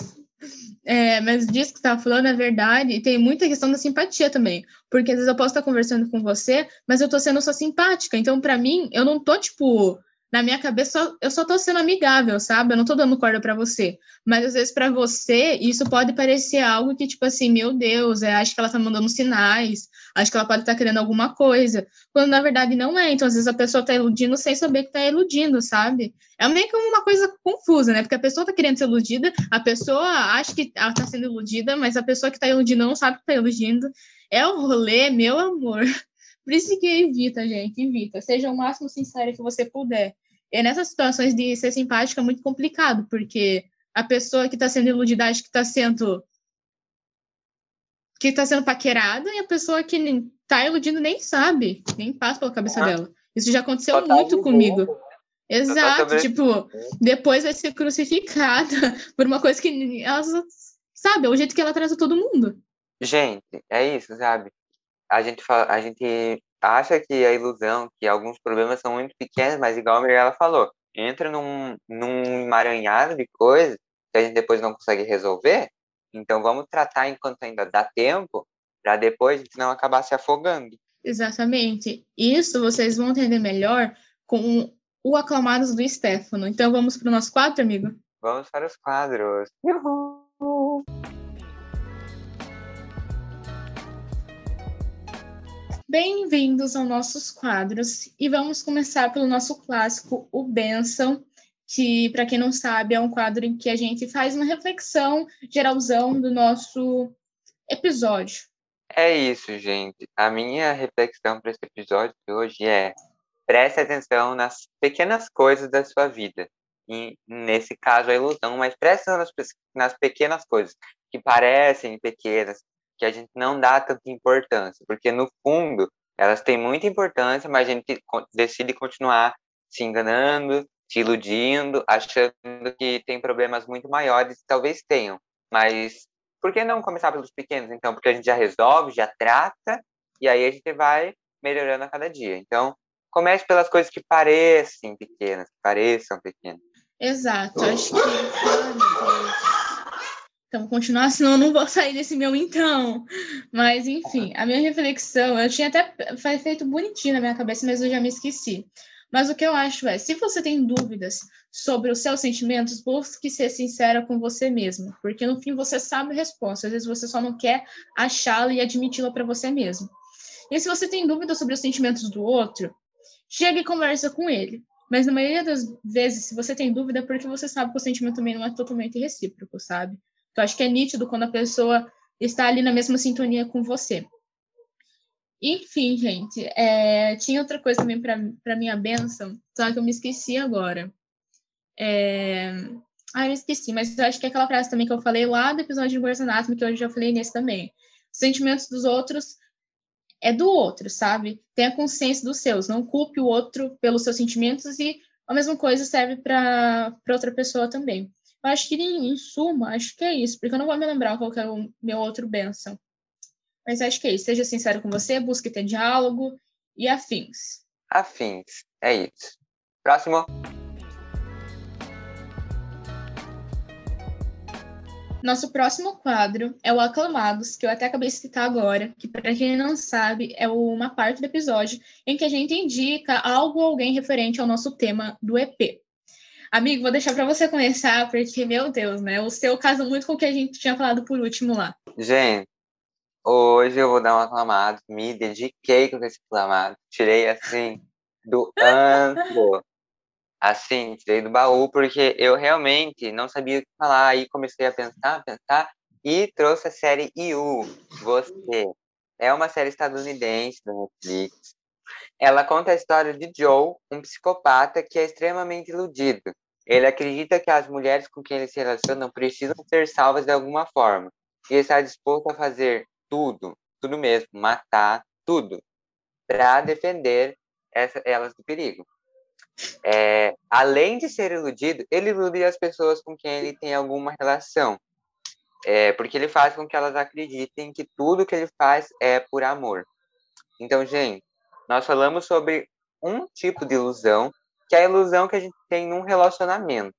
É, mas disso que você estava falando é verdade, e tem muita questão da simpatia também, porque às vezes eu posso estar conversando com você, mas eu tô sendo só simpática, então para mim, eu não tô, tipo, na minha cabeça, eu só tô sendo amigável, sabe? Eu não tô dando corda para você. Mas às vezes para você, isso pode parecer algo que, tipo assim, meu Deus, é, acho que ela tá mandando sinais, acho que ela pode estar tá querendo alguma coisa. Quando na verdade não é. Então, às vezes a pessoa tá iludindo sem saber que tá iludindo, sabe? É meio que uma coisa confusa, né? Porque a pessoa tá querendo ser iludida, a pessoa acha que ela tá sendo iludida, mas a pessoa que tá iludindo não sabe que tá iludindo. É o rolê, meu amor. *laughs* Por isso que evita, gente, evita. Seja o máximo sincero que você puder. E nessas situações de ser simpática é muito complicado, porque a pessoa que está sendo iludida acha que está sendo que está sendo paquerada e a pessoa que está iludindo nem sabe, nem passa pela cabeça ah, dela. Isso já aconteceu tá muito comigo. Né? Exato, tipo, depois vai ser crucificada *laughs* por uma coisa que ela sabe, é o jeito que ela trata todo mundo. Gente, é isso, sabe? A gente fala, a gente acha que a ilusão, que alguns problemas são muito pequenos, mas igual a Mirella falou, entra num, num emaranhado de coisas que a gente depois não consegue resolver, então vamos tratar enquanto ainda dá tempo, para depois a gente não acabar se afogando. Exatamente. Isso vocês vão entender melhor com o Aclamados do Stefano. Então vamos para o nosso quadro, amigo? Vamos para os quadros. Uhul. Bem-vindos aos nossos quadros e vamos começar pelo nosso clássico, o Benção, que, para quem não sabe, é um quadro em que a gente faz uma reflexão geralzão do nosso episódio. É isso, gente. A minha reflexão para esse episódio de hoje é preste atenção nas pequenas coisas da sua vida. E, nesse caso, a ilusão, mas preste atenção nas, nas pequenas coisas que parecem pequenas, que a gente não dá tanta importância, porque no fundo elas têm muita importância, mas a gente decide continuar se enganando, se iludindo, achando que tem problemas muito maiores, talvez tenham, mas por que não começar pelos pequenos, então? Porque a gente já resolve, já trata, e aí a gente vai melhorando a cada dia. Então, comece pelas coisas que parecem pequenas, que pareçam pequenas. Exato, acho que então, continuar, senão eu não vou sair desse meu então. Mas, enfim, a minha reflexão, eu tinha até feito bonitinho na minha cabeça, mas eu já me esqueci. Mas o que eu acho é, se você tem dúvidas sobre os seus sentimentos, busque ser sincera com você mesmo, porque no fim você sabe a resposta, às vezes você só não quer achá-la e admiti-la para você mesmo. E se você tem dúvidas sobre os sentimentos do outro, chegue e conversa com ele. Mas na maioria das vezes, se você tem dúvida, é porque você sabe que o sentimento também não é totalmente recíproco, sabe? Então, acho que é nítido quando a pessoa está ali na mesma sintonia com você. Enfim, gente, é, tinha outra coisa também para minha benção, só que eu me esqueci agora. É... Ah, eu esqueci, mas eu acho que é aquela frase também que eu falei lá do episódio de Grey's Anatomy, que hoje eu já falei nesse também. Os sentimentos dos outros é do outro, sabe? Tenha consciência dos seus, não culpe o outro pelos seus sentimentos e a mesma coisa serve para outra pessoa também. Acho que, em suma, acho que é isso, porque eu não vou me lembrar qual é o meu outro benção. Mas acho que é isso. Seja sincero com você, busque ter diálogo e afins. Afins, é isso. Próximo. Nosso próximo quadro é o Aclamados, que eu até acabei de citar agora, que para quem não sabe é uma parte do episódio em que a gente indica algo ou alguém referente ao nosso tema do EP. Amigo, vou deixar para você começar, porque, meu Deus, né? O seu casa muito com o que a gente tinha falado por último lá. Gente, hoje eu vou dar um aclamado, me dediquei com esse aclamado, tirei assim do antro assim, tirei do baú, porque eu realmente não sabia o que falar. Aí comecei a pensar, pensar, e trouxe a série You, Você. É uma série estadunidense da Netflix. Ela conta a história de Joe, um psicopata que é extremamente iludido. Ele acredita que as mulheres com quem ele se relaciona precisam ser salvas de alguma forma. E está disposto a fazer tudo, tudo mesmo, matar tudo, para defender essa, elas do perigo. É, além de ser iludido, ele ilude as pessoas com quem ele tem alguma relação. É, porque ele faz com que elas acreditem que tudo que ele faz é por amor. Então, gente, nós falamos sobre um tipo de ilusão, que é a ilusão que a gente tem num relacionamento.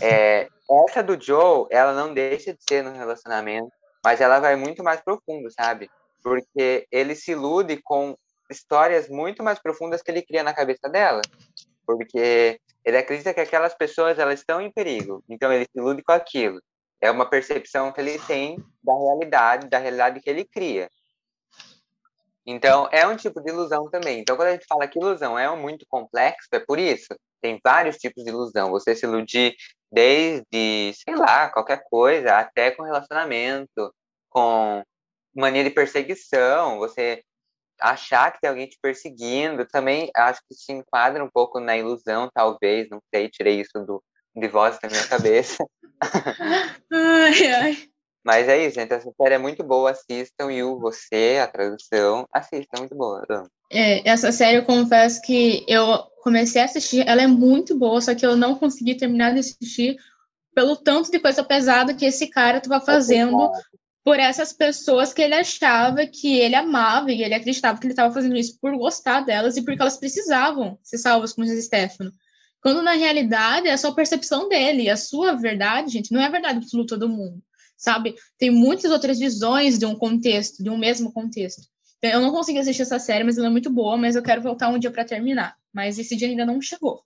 É, essa do Joe, ela não deixa de ser no relacionamento, mas ela vai muito mais profundo, sabe? Porque ele se ilude com histórias muito mais profundas que ele cria na cabeça dela, porque ele acredita que aquelas pessoas elas estão em perigo, então ele se ilude com aquilo. É uma percepção que ele tem da realidade, da realidade que ele cria. Então, é um tipo de ilusão também. Então, quando a gente fala que ilusão é muito complexo, é por isso. Tem vários tipos de ilusão. Você se iludir desde, sei lá, qualquer coisa, até com relacionamento, com mania de perseguição. Você achar que tem alguém te perseguindo, também acho que se enquadra um pouco na ilusão, talvez, não sei, tirei isso do, de voz da minha cabeça. *laughs* ai, ai. Mas é isso, gente, essa série é muito boa, assistam, e o Você, a tradução, assistam, muito boa. É, essa série, eu confesso que eu comecei a assistir, ela é muito boa, só que eu não consegui terminar de assistir pelo tanto de coisa pesada que esse cara estava fazendo por essas pessoas que ele achava que ele amava e ele acreditava que ele estava fazendo isso por gostar delas e porque elas precisavam ser salvas, como diz Stefano. Quando na realidade é só a percepção dele, a sua verdade, gente, não é a verdade absoluta do mundo, sabe? Tem muitas outras visões de um contexto, de um mesmo contexto. Então, eu não consegui assistir essa série, mas ela é muito boa, mas eu quero voltar um dia para terminar. Mas esse dia ainda não chegou.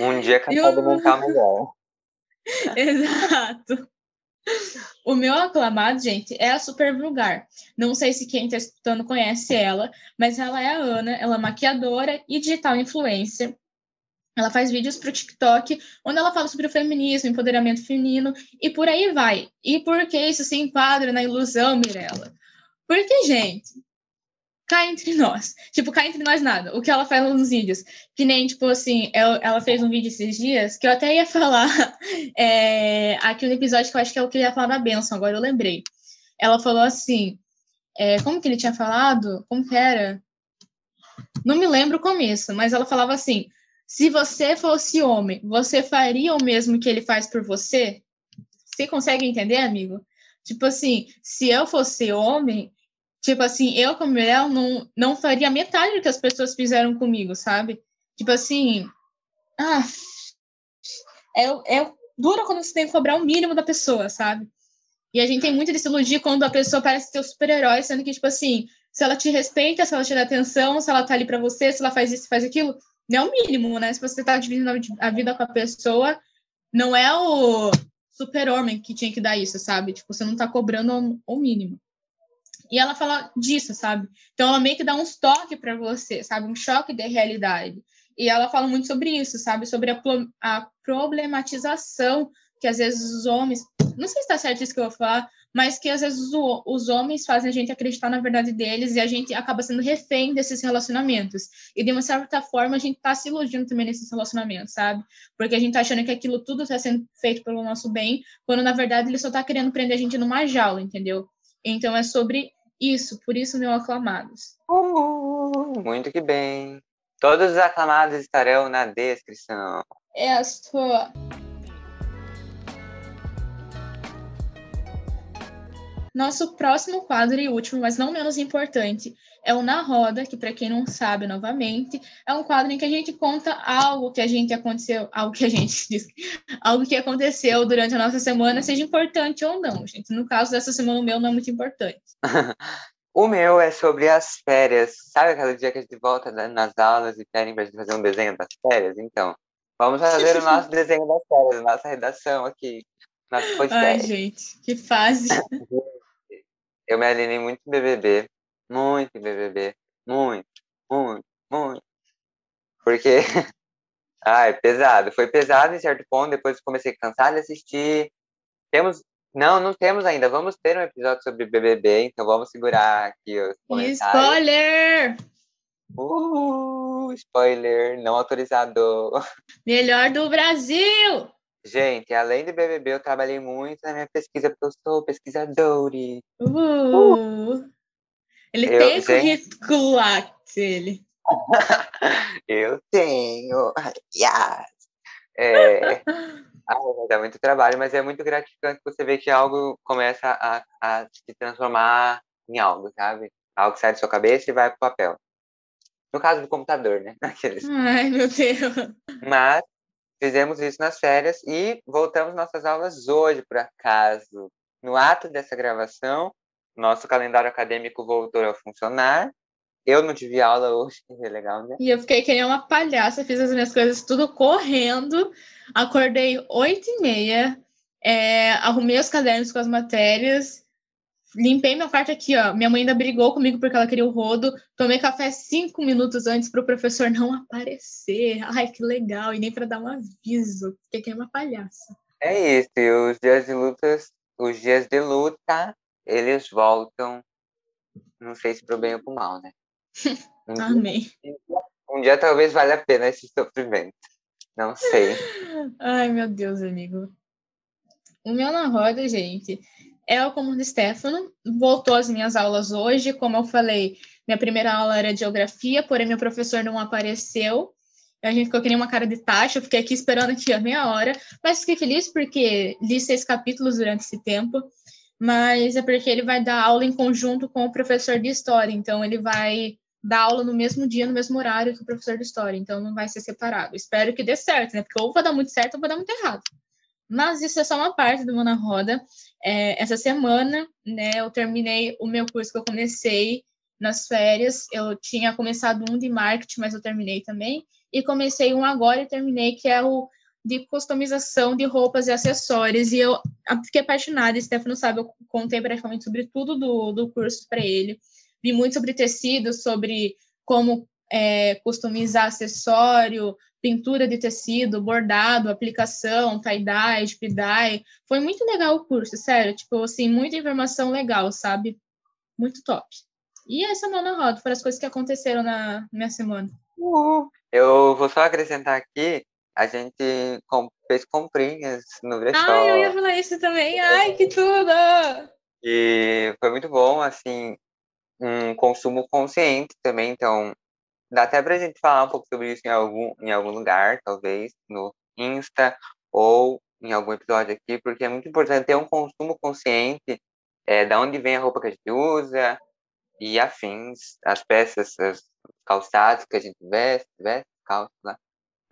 Um dia capaz eu... de montar melhor. *laughs* Exato. O meu aclamado, gente, é a Super Vulgar. Não sei se quem está escutando conhece ela, mas ela é a Ana, ela é maquiadora e digital influencer. Ela faz vídeos para o TikTok, onde ela fala sobre o feminismo, empoderamento feminino e por aí vai. E por que isso se enquadra na ilusão, Mirella? Porque, gente, cá entre nós. Tipo, cá entre nós nada. O que ela faz nos vídeos. Que nem, tipo assim, ela fez um vídeo esses dias que eu até ia *laughs* falar é, aqui no episódio que eu acho que é o que eu ia falar da benção, agora eu lembrei. Ela falou assim. É, como que ele tinha falado? Como que era? Não me lembro o começo, mas ela falava assim: se você fosse homem, você faria o mesmo que ele faz por você? Você consegue entender, amigo? Tipo assim, se eu fosse homem, Tipo assim, eu como mulher não, não faria metade do que as pessoas fizeram comigo, sabe? Tipo assim, ah, é, é duro quando você tem que cobrar o mínimo da pessoa, sabe? E a gente tem muito desse elogio quando a pessoa parece ter o super-herói, sendo que, tipo assim, se ela te respeita, se ela te dá atenção, se ela tá ali para você, se ela faz isso, faz aquilo, é o mínimo, né? Se você tá dividindo a vida com a pessoa, não é o super-homem que tinha que dar isso, sabe? Tipo, você não tá cobrando o mínimo. E ela fala disso, sabe? Então ela meio que dá um toque para você, sabe? Um choque de realidade. E ela fala muito sobre isso, sabe? Sobre a, a problematização que às vezes os homens, não sei se está certo isso que eu vou falar, mas que às vezes os, os homens fazem a gente acreditar na verdade deles e a gente acaba sendo refém desses relacionamentos. E de uma certa forma a gente está se iludindo também nesses relacionamentos, sabe? Porque a gente está achando que aquilo tudo está sendo feito pelo nosso bem, quando na verdade ele só está querendo prender a gente numa jaula, entendeu? Então é sobre isso, por isso meu aclamados. Uh, muito que bem. Todos os aclamados estarão na descrição. É a sua. Nosso próximo quadro e último, mas não menos importante, é o Na Roda, que para quem não sabe, novamente, é um quadro em que a gente conta algo que a gente aconteceu, algo que a gente *laughs* diz, algo que aconteceu durante a nossa semana, seja importante ou não, gente. No caso dessa semana, o meu não é muito importante. *laughs* o meu é sobre as férias. Sabe aquele dia que a gente volta nas aulas e pedem para a gente fazer um desenho das férias? Então, vamos fazer o nosso *laughs* desenho das férias, nossa redação aqui. Nosso podcast. Ai, gente, que fase. Eu me alinei muito em BBB, muito em BBB, muito, muito, muito. Porque, *laughs* ai, pesado. Foi pesado em certo ponto, depois comecei a cansar de assistir. Temos, não, não temos ainda. Vamos ter um episódio sobre BBB, então vamos segurar aqui os comentários. Spoiler! Uh, spoiler não autorizado. *laughs* Melhor do Brasil! Gente, além de BBB, eu trabalhei muito na minha pesquisa, porque eu sou pesquisador. Uh, ele eu, tem currículo lá, ele. eu tenho. Yes. É, *laughs* ah, dá muito trabalho, mas é muito gratificante você ver que algo começa a, a se transformar em algo, sabe? Algo que sai da sua cabeça e vai pro papel. No caso do computador, né? *laughs* Aqueles. Ai, meu Deus. Mas Fizemos isso nas férias e voltamos nossas aulas hoje, por acaso. No ato dessa gravação, nosso calendário acadêmico voltou a funcionar. Eu não tive aula hoje, que *laughs* é legal, né? E eu fiquei que nem uma palhaça, fiz as minhas coisas tudo correndo. Acordei oito e meia, é, arrumei os cadernos com as matérias limpei meu quarto aqui, ó. Minha mãe ainda brigou comigo porque ela queria o rodo. Tomei café cinco minutos antes para o professor não aparecer. Ai, que legal. E nem para dar um aviso. Fiquei que uma palhaça. É isso. E os dias de lutas, os dias de luta, eles voltam. Não sei se pro bem ou pro mal, né? *laughs* Um Amém. Dia, um dia talvez valha a pena esse sofrimento. Não sei. *laughs* Ai, meu Deus, amigo. O meu na roda, gente, é o comum de Stefano, voltou às minhas aulas hoje, como eu falei, minha primeira aula era de geografia, porém meu professor não apareceu, a gente ficou que nem uma cara de taxa, eu fiquei aqui esperando aqui a meia hora, mas fiquei feliz porque li seis capítulos durante esse tempo, mas é porque ele vai dar aula em conjunto com o professor de história, então ele vai dar aula no mesmo dia, no mesmo horário que o professor de história, então não vai ser separado. Espero que dê certo, né? Porque ou vai dar muito certo ou vai dar muito errado. Mas isso é só uma parte do Mona Roda. É, essa semana, né, eu terminei o meu curso que eu comecei nas férias. Eu tinha começado um de marketing, mas eu terminei também. E comecei um agora e terminei, que é o de customização de roupas e acessórios. E eu fiquei apaixonada. Stefano sabe, eu contei praticamente sobre tudo do, do curso para ele. Vi muito sobre tecido, sobre como é, customizar acessório, pintura de tecido, bordado, aplicação, tie-dye, spray-dye. Foi muito legal o curso, sério. Tipo, assim, muita informação legal, sabe? Muito top. E essa é Mona Roda foram as coisas que aconteceram na minha semana. Uhum. Eu vou só acrescentar aqui, a gente fez comprinhas no brechó. Ai, eu ia falar isso também. Ai, que tudo! E foi muito bom, assim, um consumo consciente também. Então, Dá até pra gente falar um pouco sobre isso em algum, em algum lugar, talvez, no Insta ou em algum episódio aqui, porque é muito importante ter um consumo consciente é, da onde vem a roupa que a gente usa e afins, as peças, os calçados que a gente veste, veste, calça lá.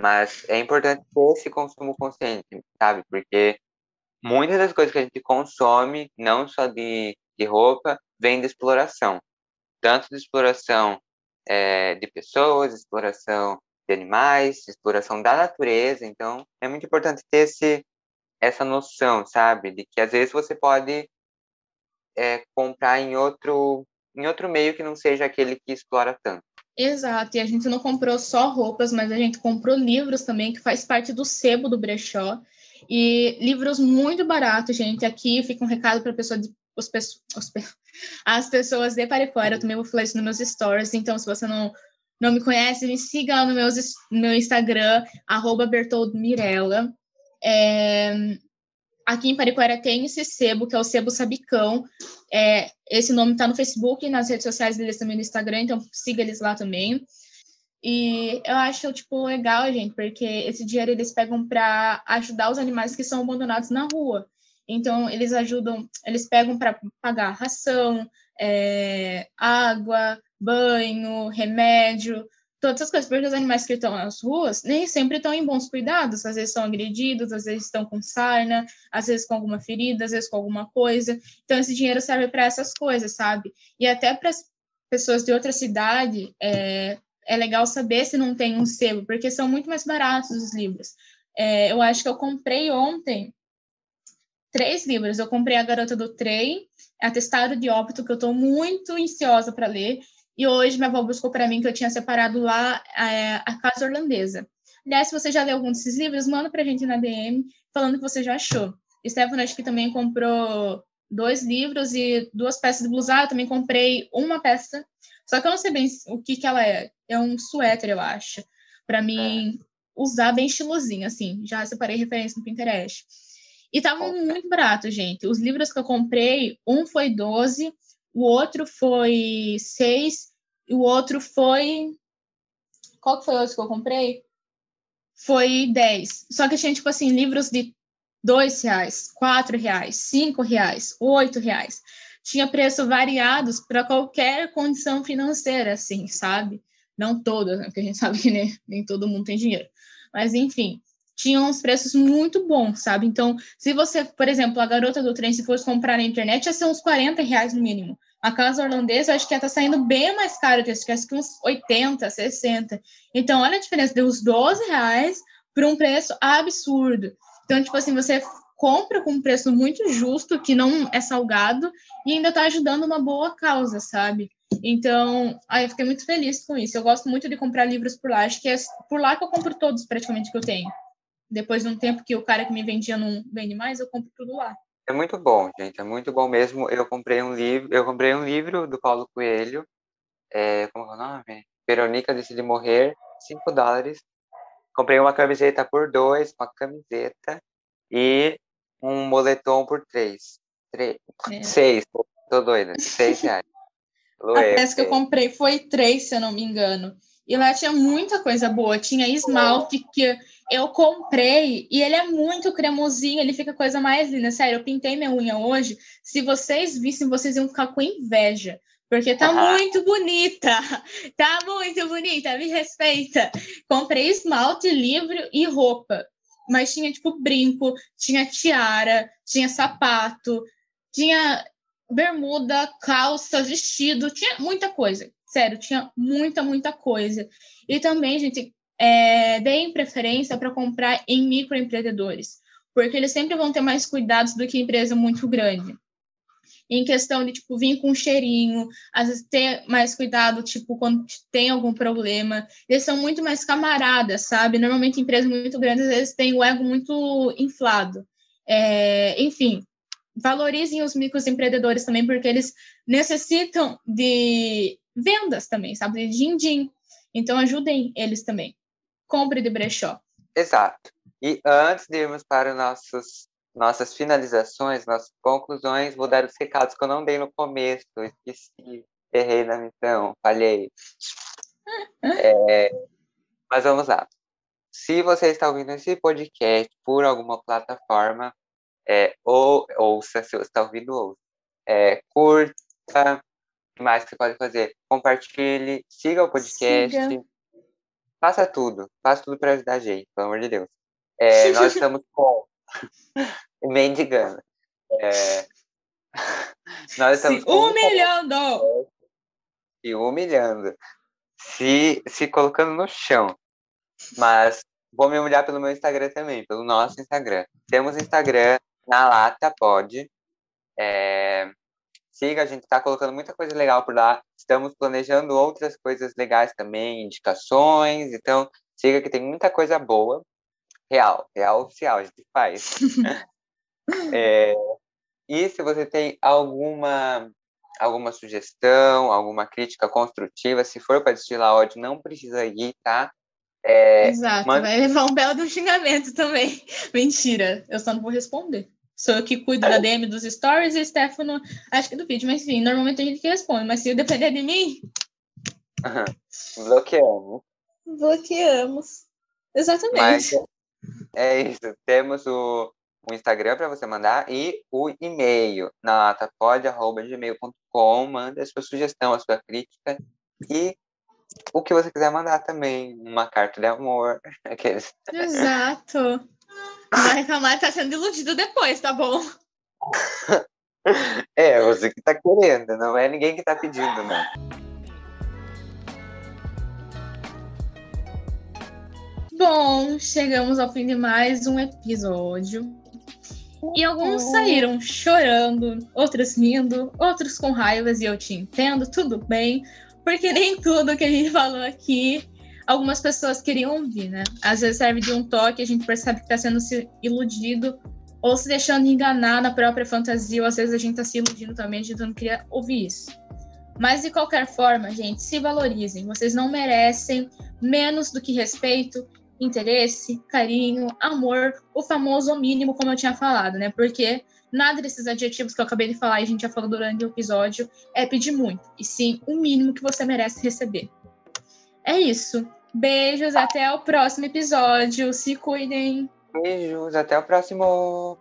Mas é importante ter esse consumo consciente, sabe? Porque muitas das coisas que a gente consome, não só de, de roupa, vem de exploração. Tanto de exploração é, de pessoas, exploração de animais, exploração da natureza. Então, é muito importante ter esse, essa noção, sabe, de que às vezes você pode é, comprar em outro, em outro meio que não seja aquele que explora tanto. Exato, e a gente não comprou só roupas, mas a gente comprou livros também, que faz parte do sebo do brechó. E livros muito baratos, gente. Aqui fica um recado para pessoa de, os, os, as pessoas de Pariquara. Eu também vou falar isso nos meus stories. Então, se você não, não me conhece, me siga lá no meu, Instagram, arroba Mirella. É, aqui em Pariquara tem esse sebo, que é o Sebo Sabicão. É, esse nome está no Facebook e nas redes sociais deles também no Instagram, então siga eles lá também. E eu acho, tipo, legal, gente, porque esse dinheiro eles pegam para ajudar os animais que são abandonados na rua. Então, eles ajudam, eles pegam para pagar ração, é, água, banho, remédio, todas essas coisas, porque os animais que estão nas ruas nem sempre estão em bons cuidados, às vezes são agredidos, às vezes estão com sarna, às vezes com alguma ferida, às vezes com alguma coisa. Então, esse dinheiro serve para essas coisas, sabe? E até para as pessoas de outra cidade, é, é legal saber se não tem um selo, porque são muito mais baratos os livros. É, eu acho que eu comprei ontem três livros. Eu comprei A Garota do Trem, Atestado de Óbito, que eu estou muito ansiosa para ler, e hoje minha avó buscou para mim que eu tinha separado lá é, a Casa Holandesa. Aliás, se você já leu algum desses livros, manda para a gente na DM falando que você já achou. Stefano acho que também comprou dois livros e duas peças de blusar. Eu também comprei uma peça, só que eu não sei bem o que, que ela é. É um suéter, eu acho, para mim é. usar bem estilosinho, assim. Já separei referência no Pinterest. E tava muito barato, gente. Os livros que eu comprei, um foi 12, o outro foi 6, e o outro foi. Qual que foi o outro que eu comprei? Foi 10. Só que tinha, tipo assim, livros de dois reais, quatro reais, cinco reais, oito reais. Tinha preços variados para qualquer condição financeira, assim, sabe? Não todas, né? porque a gente sabe que nem, nem todo mundo tem dinheiro. Mas, enfim, tinham uns preços muito bons, sabe? Então, se você, por exemplo, a garota do trem, se fosse comprar na internet, ia ser uns 40 reais no mínimo. A casa holandesa, acho que ia estar tá saindo bem mais caro, acho que uns 80, 60. Então, olha a diferença de uns 12 reais por um preço absurdo. Então, tipo assim, você compra com um preço muito justo, que não é salgado, e ainda está ajudando uma boa causa, sabe? Então, aí eu fiquei muito feliz com isso. Eu gosto muito de comprar livros por lá. Acho que é por lá que eu compro todos, praticamente, que eu tenho depois de um tempo que o cara que me vendia não vende mais, eu compro tudo lá. É muito bom, gente, é muito bom mesmo. Eu comprei um livro, eu comprei um livro do Paulo Coelho, é, como é o nome? Verônica Decide Morrer, 5 dólares. Comprei uma camiseta por dois, uma camiseta e um moletom por três. três é. Seis, tô, doida, seis reais. *laughs* A peça que eu comprei foi três, se eu não me engano. E lá tinha muita coisa boa. Tinha esmalte que eu comprei e ele é muito cremosinho, ele fica a coisa mais linda. Sério, eu pintei minha unha hoje. Se vocês vissem, vocês iam ficar com inveja. Porque tá muito bonita. *laughs* Tá muito bonita, me respeita. Comprei esmalte, livro e roupa. Mas tinha, tipo, brinco, tinha tiara, tinha sapato, tinha bermuda, calça, vestido, tinha muita coisa. Sério, tinha muita, muita coisa. E também, gente, é, deem preferência para comprar em microempreendedores, porque eles sempre vão ter mais cuidados do que empresa muito grande. Em questão de, tipo, vir com um cheirinho, às vezes ter mais cuidado, tipo, quando tem algum problema. Eles são muito mais camaradas, sabe? Normalmente, empresas muito grandes, às vezes, têm o ego muito inflado. É, enfim, valorizem os microempreendedores também, porque eles necessitam de vendas também, sabe? De din-din. Então, ajudem eles também. Compre de brechó. Exato. E antes de irmos para nossos, nossas finalizações, nossas conclusões, vou dar os recados que eu não dei no começo. Esqueci. Errei na missão. Falhei. É, mas vamos lá. Se você está ouvindo esse podcast por alguma plataforma, é, ou ouça, se você está ouvindo, ouça. É, curta, que mais que você pode fazer? Compartilhe, siga o podcast, siga. Faça tudo, faça tudo para ajudar a gente, pelo amor de Deus. É, nós *laughs* estamos com *laughs* mendigando. É, *laughs* nós estamos se humilhando! Se humilhando. Se, se colocando no chão. Mas vou me humilhar pelo meu Instagram também, pelo nosso Instagram. Temos Instagram, na lata pode. É, siga, a gente está colocando muita coisa legal por lá. Estamos planejando outras coisas legais também, indicações. Então, siga que tem muita coisa boa. Real, real oficial, a gente faz. *laughs* é, e se você tem alguma alguma sugestão, alguma crítica construtiva, se for para destilar ódio, não precisa ir, tá? É, Exato, manda... vai levar um belo do xingamento também. *laughs* Mentira, eu só não vou responder. Sou eu que cuido da DM dos stories e o Stefano, acho que do vídeo, mas enfim, normalmente a gente que responde, mas se depender de mim. *laughs* Bloqueamos. Bloqueamos. Exatamente. Mas é isso. Temos o, o Instagram para você mandar e o e-mail na latapod.gmail.com. Manda a sua sugestão, a sua crítica e o que você quiser mandar também. Uma carta de amor. *laughs* Aqueles. Exato. Vai reclamar tá sendo iludido depois, tá bom? *laughs* é, você que tá querendo, não é ninguém que tá pedindo, né? Bom, chegamos ao fim de mais um episódio. E alguns saíram chorando, outros rindo, outros com raivas, e eu te entendo, tudo bem, porque nem tudo que a gente falou aqui algumas pessoas queriam ouvir, né? Às vezes serve de um toque, a gente percebe que está sendo iludido ou se deixando enganar na própria fantasia, ou às vezes a gente está se iludindo também, a gente não queria ouvir isso. Mas de qualquer forma, gente, se valorizem. Vocês não merecem menos do que respeito interesse, carinho, amor, o famoso mínimo, como eu tinha falado, né? Porque nada desses adjetivos que eu acabei de falar e a gente já falou durante o episódio é pedir muito, e sim o mínimo que você merece receber. É isso. Beijos, até o próximo episódio. Se cuidem. Beijos, até o próximo.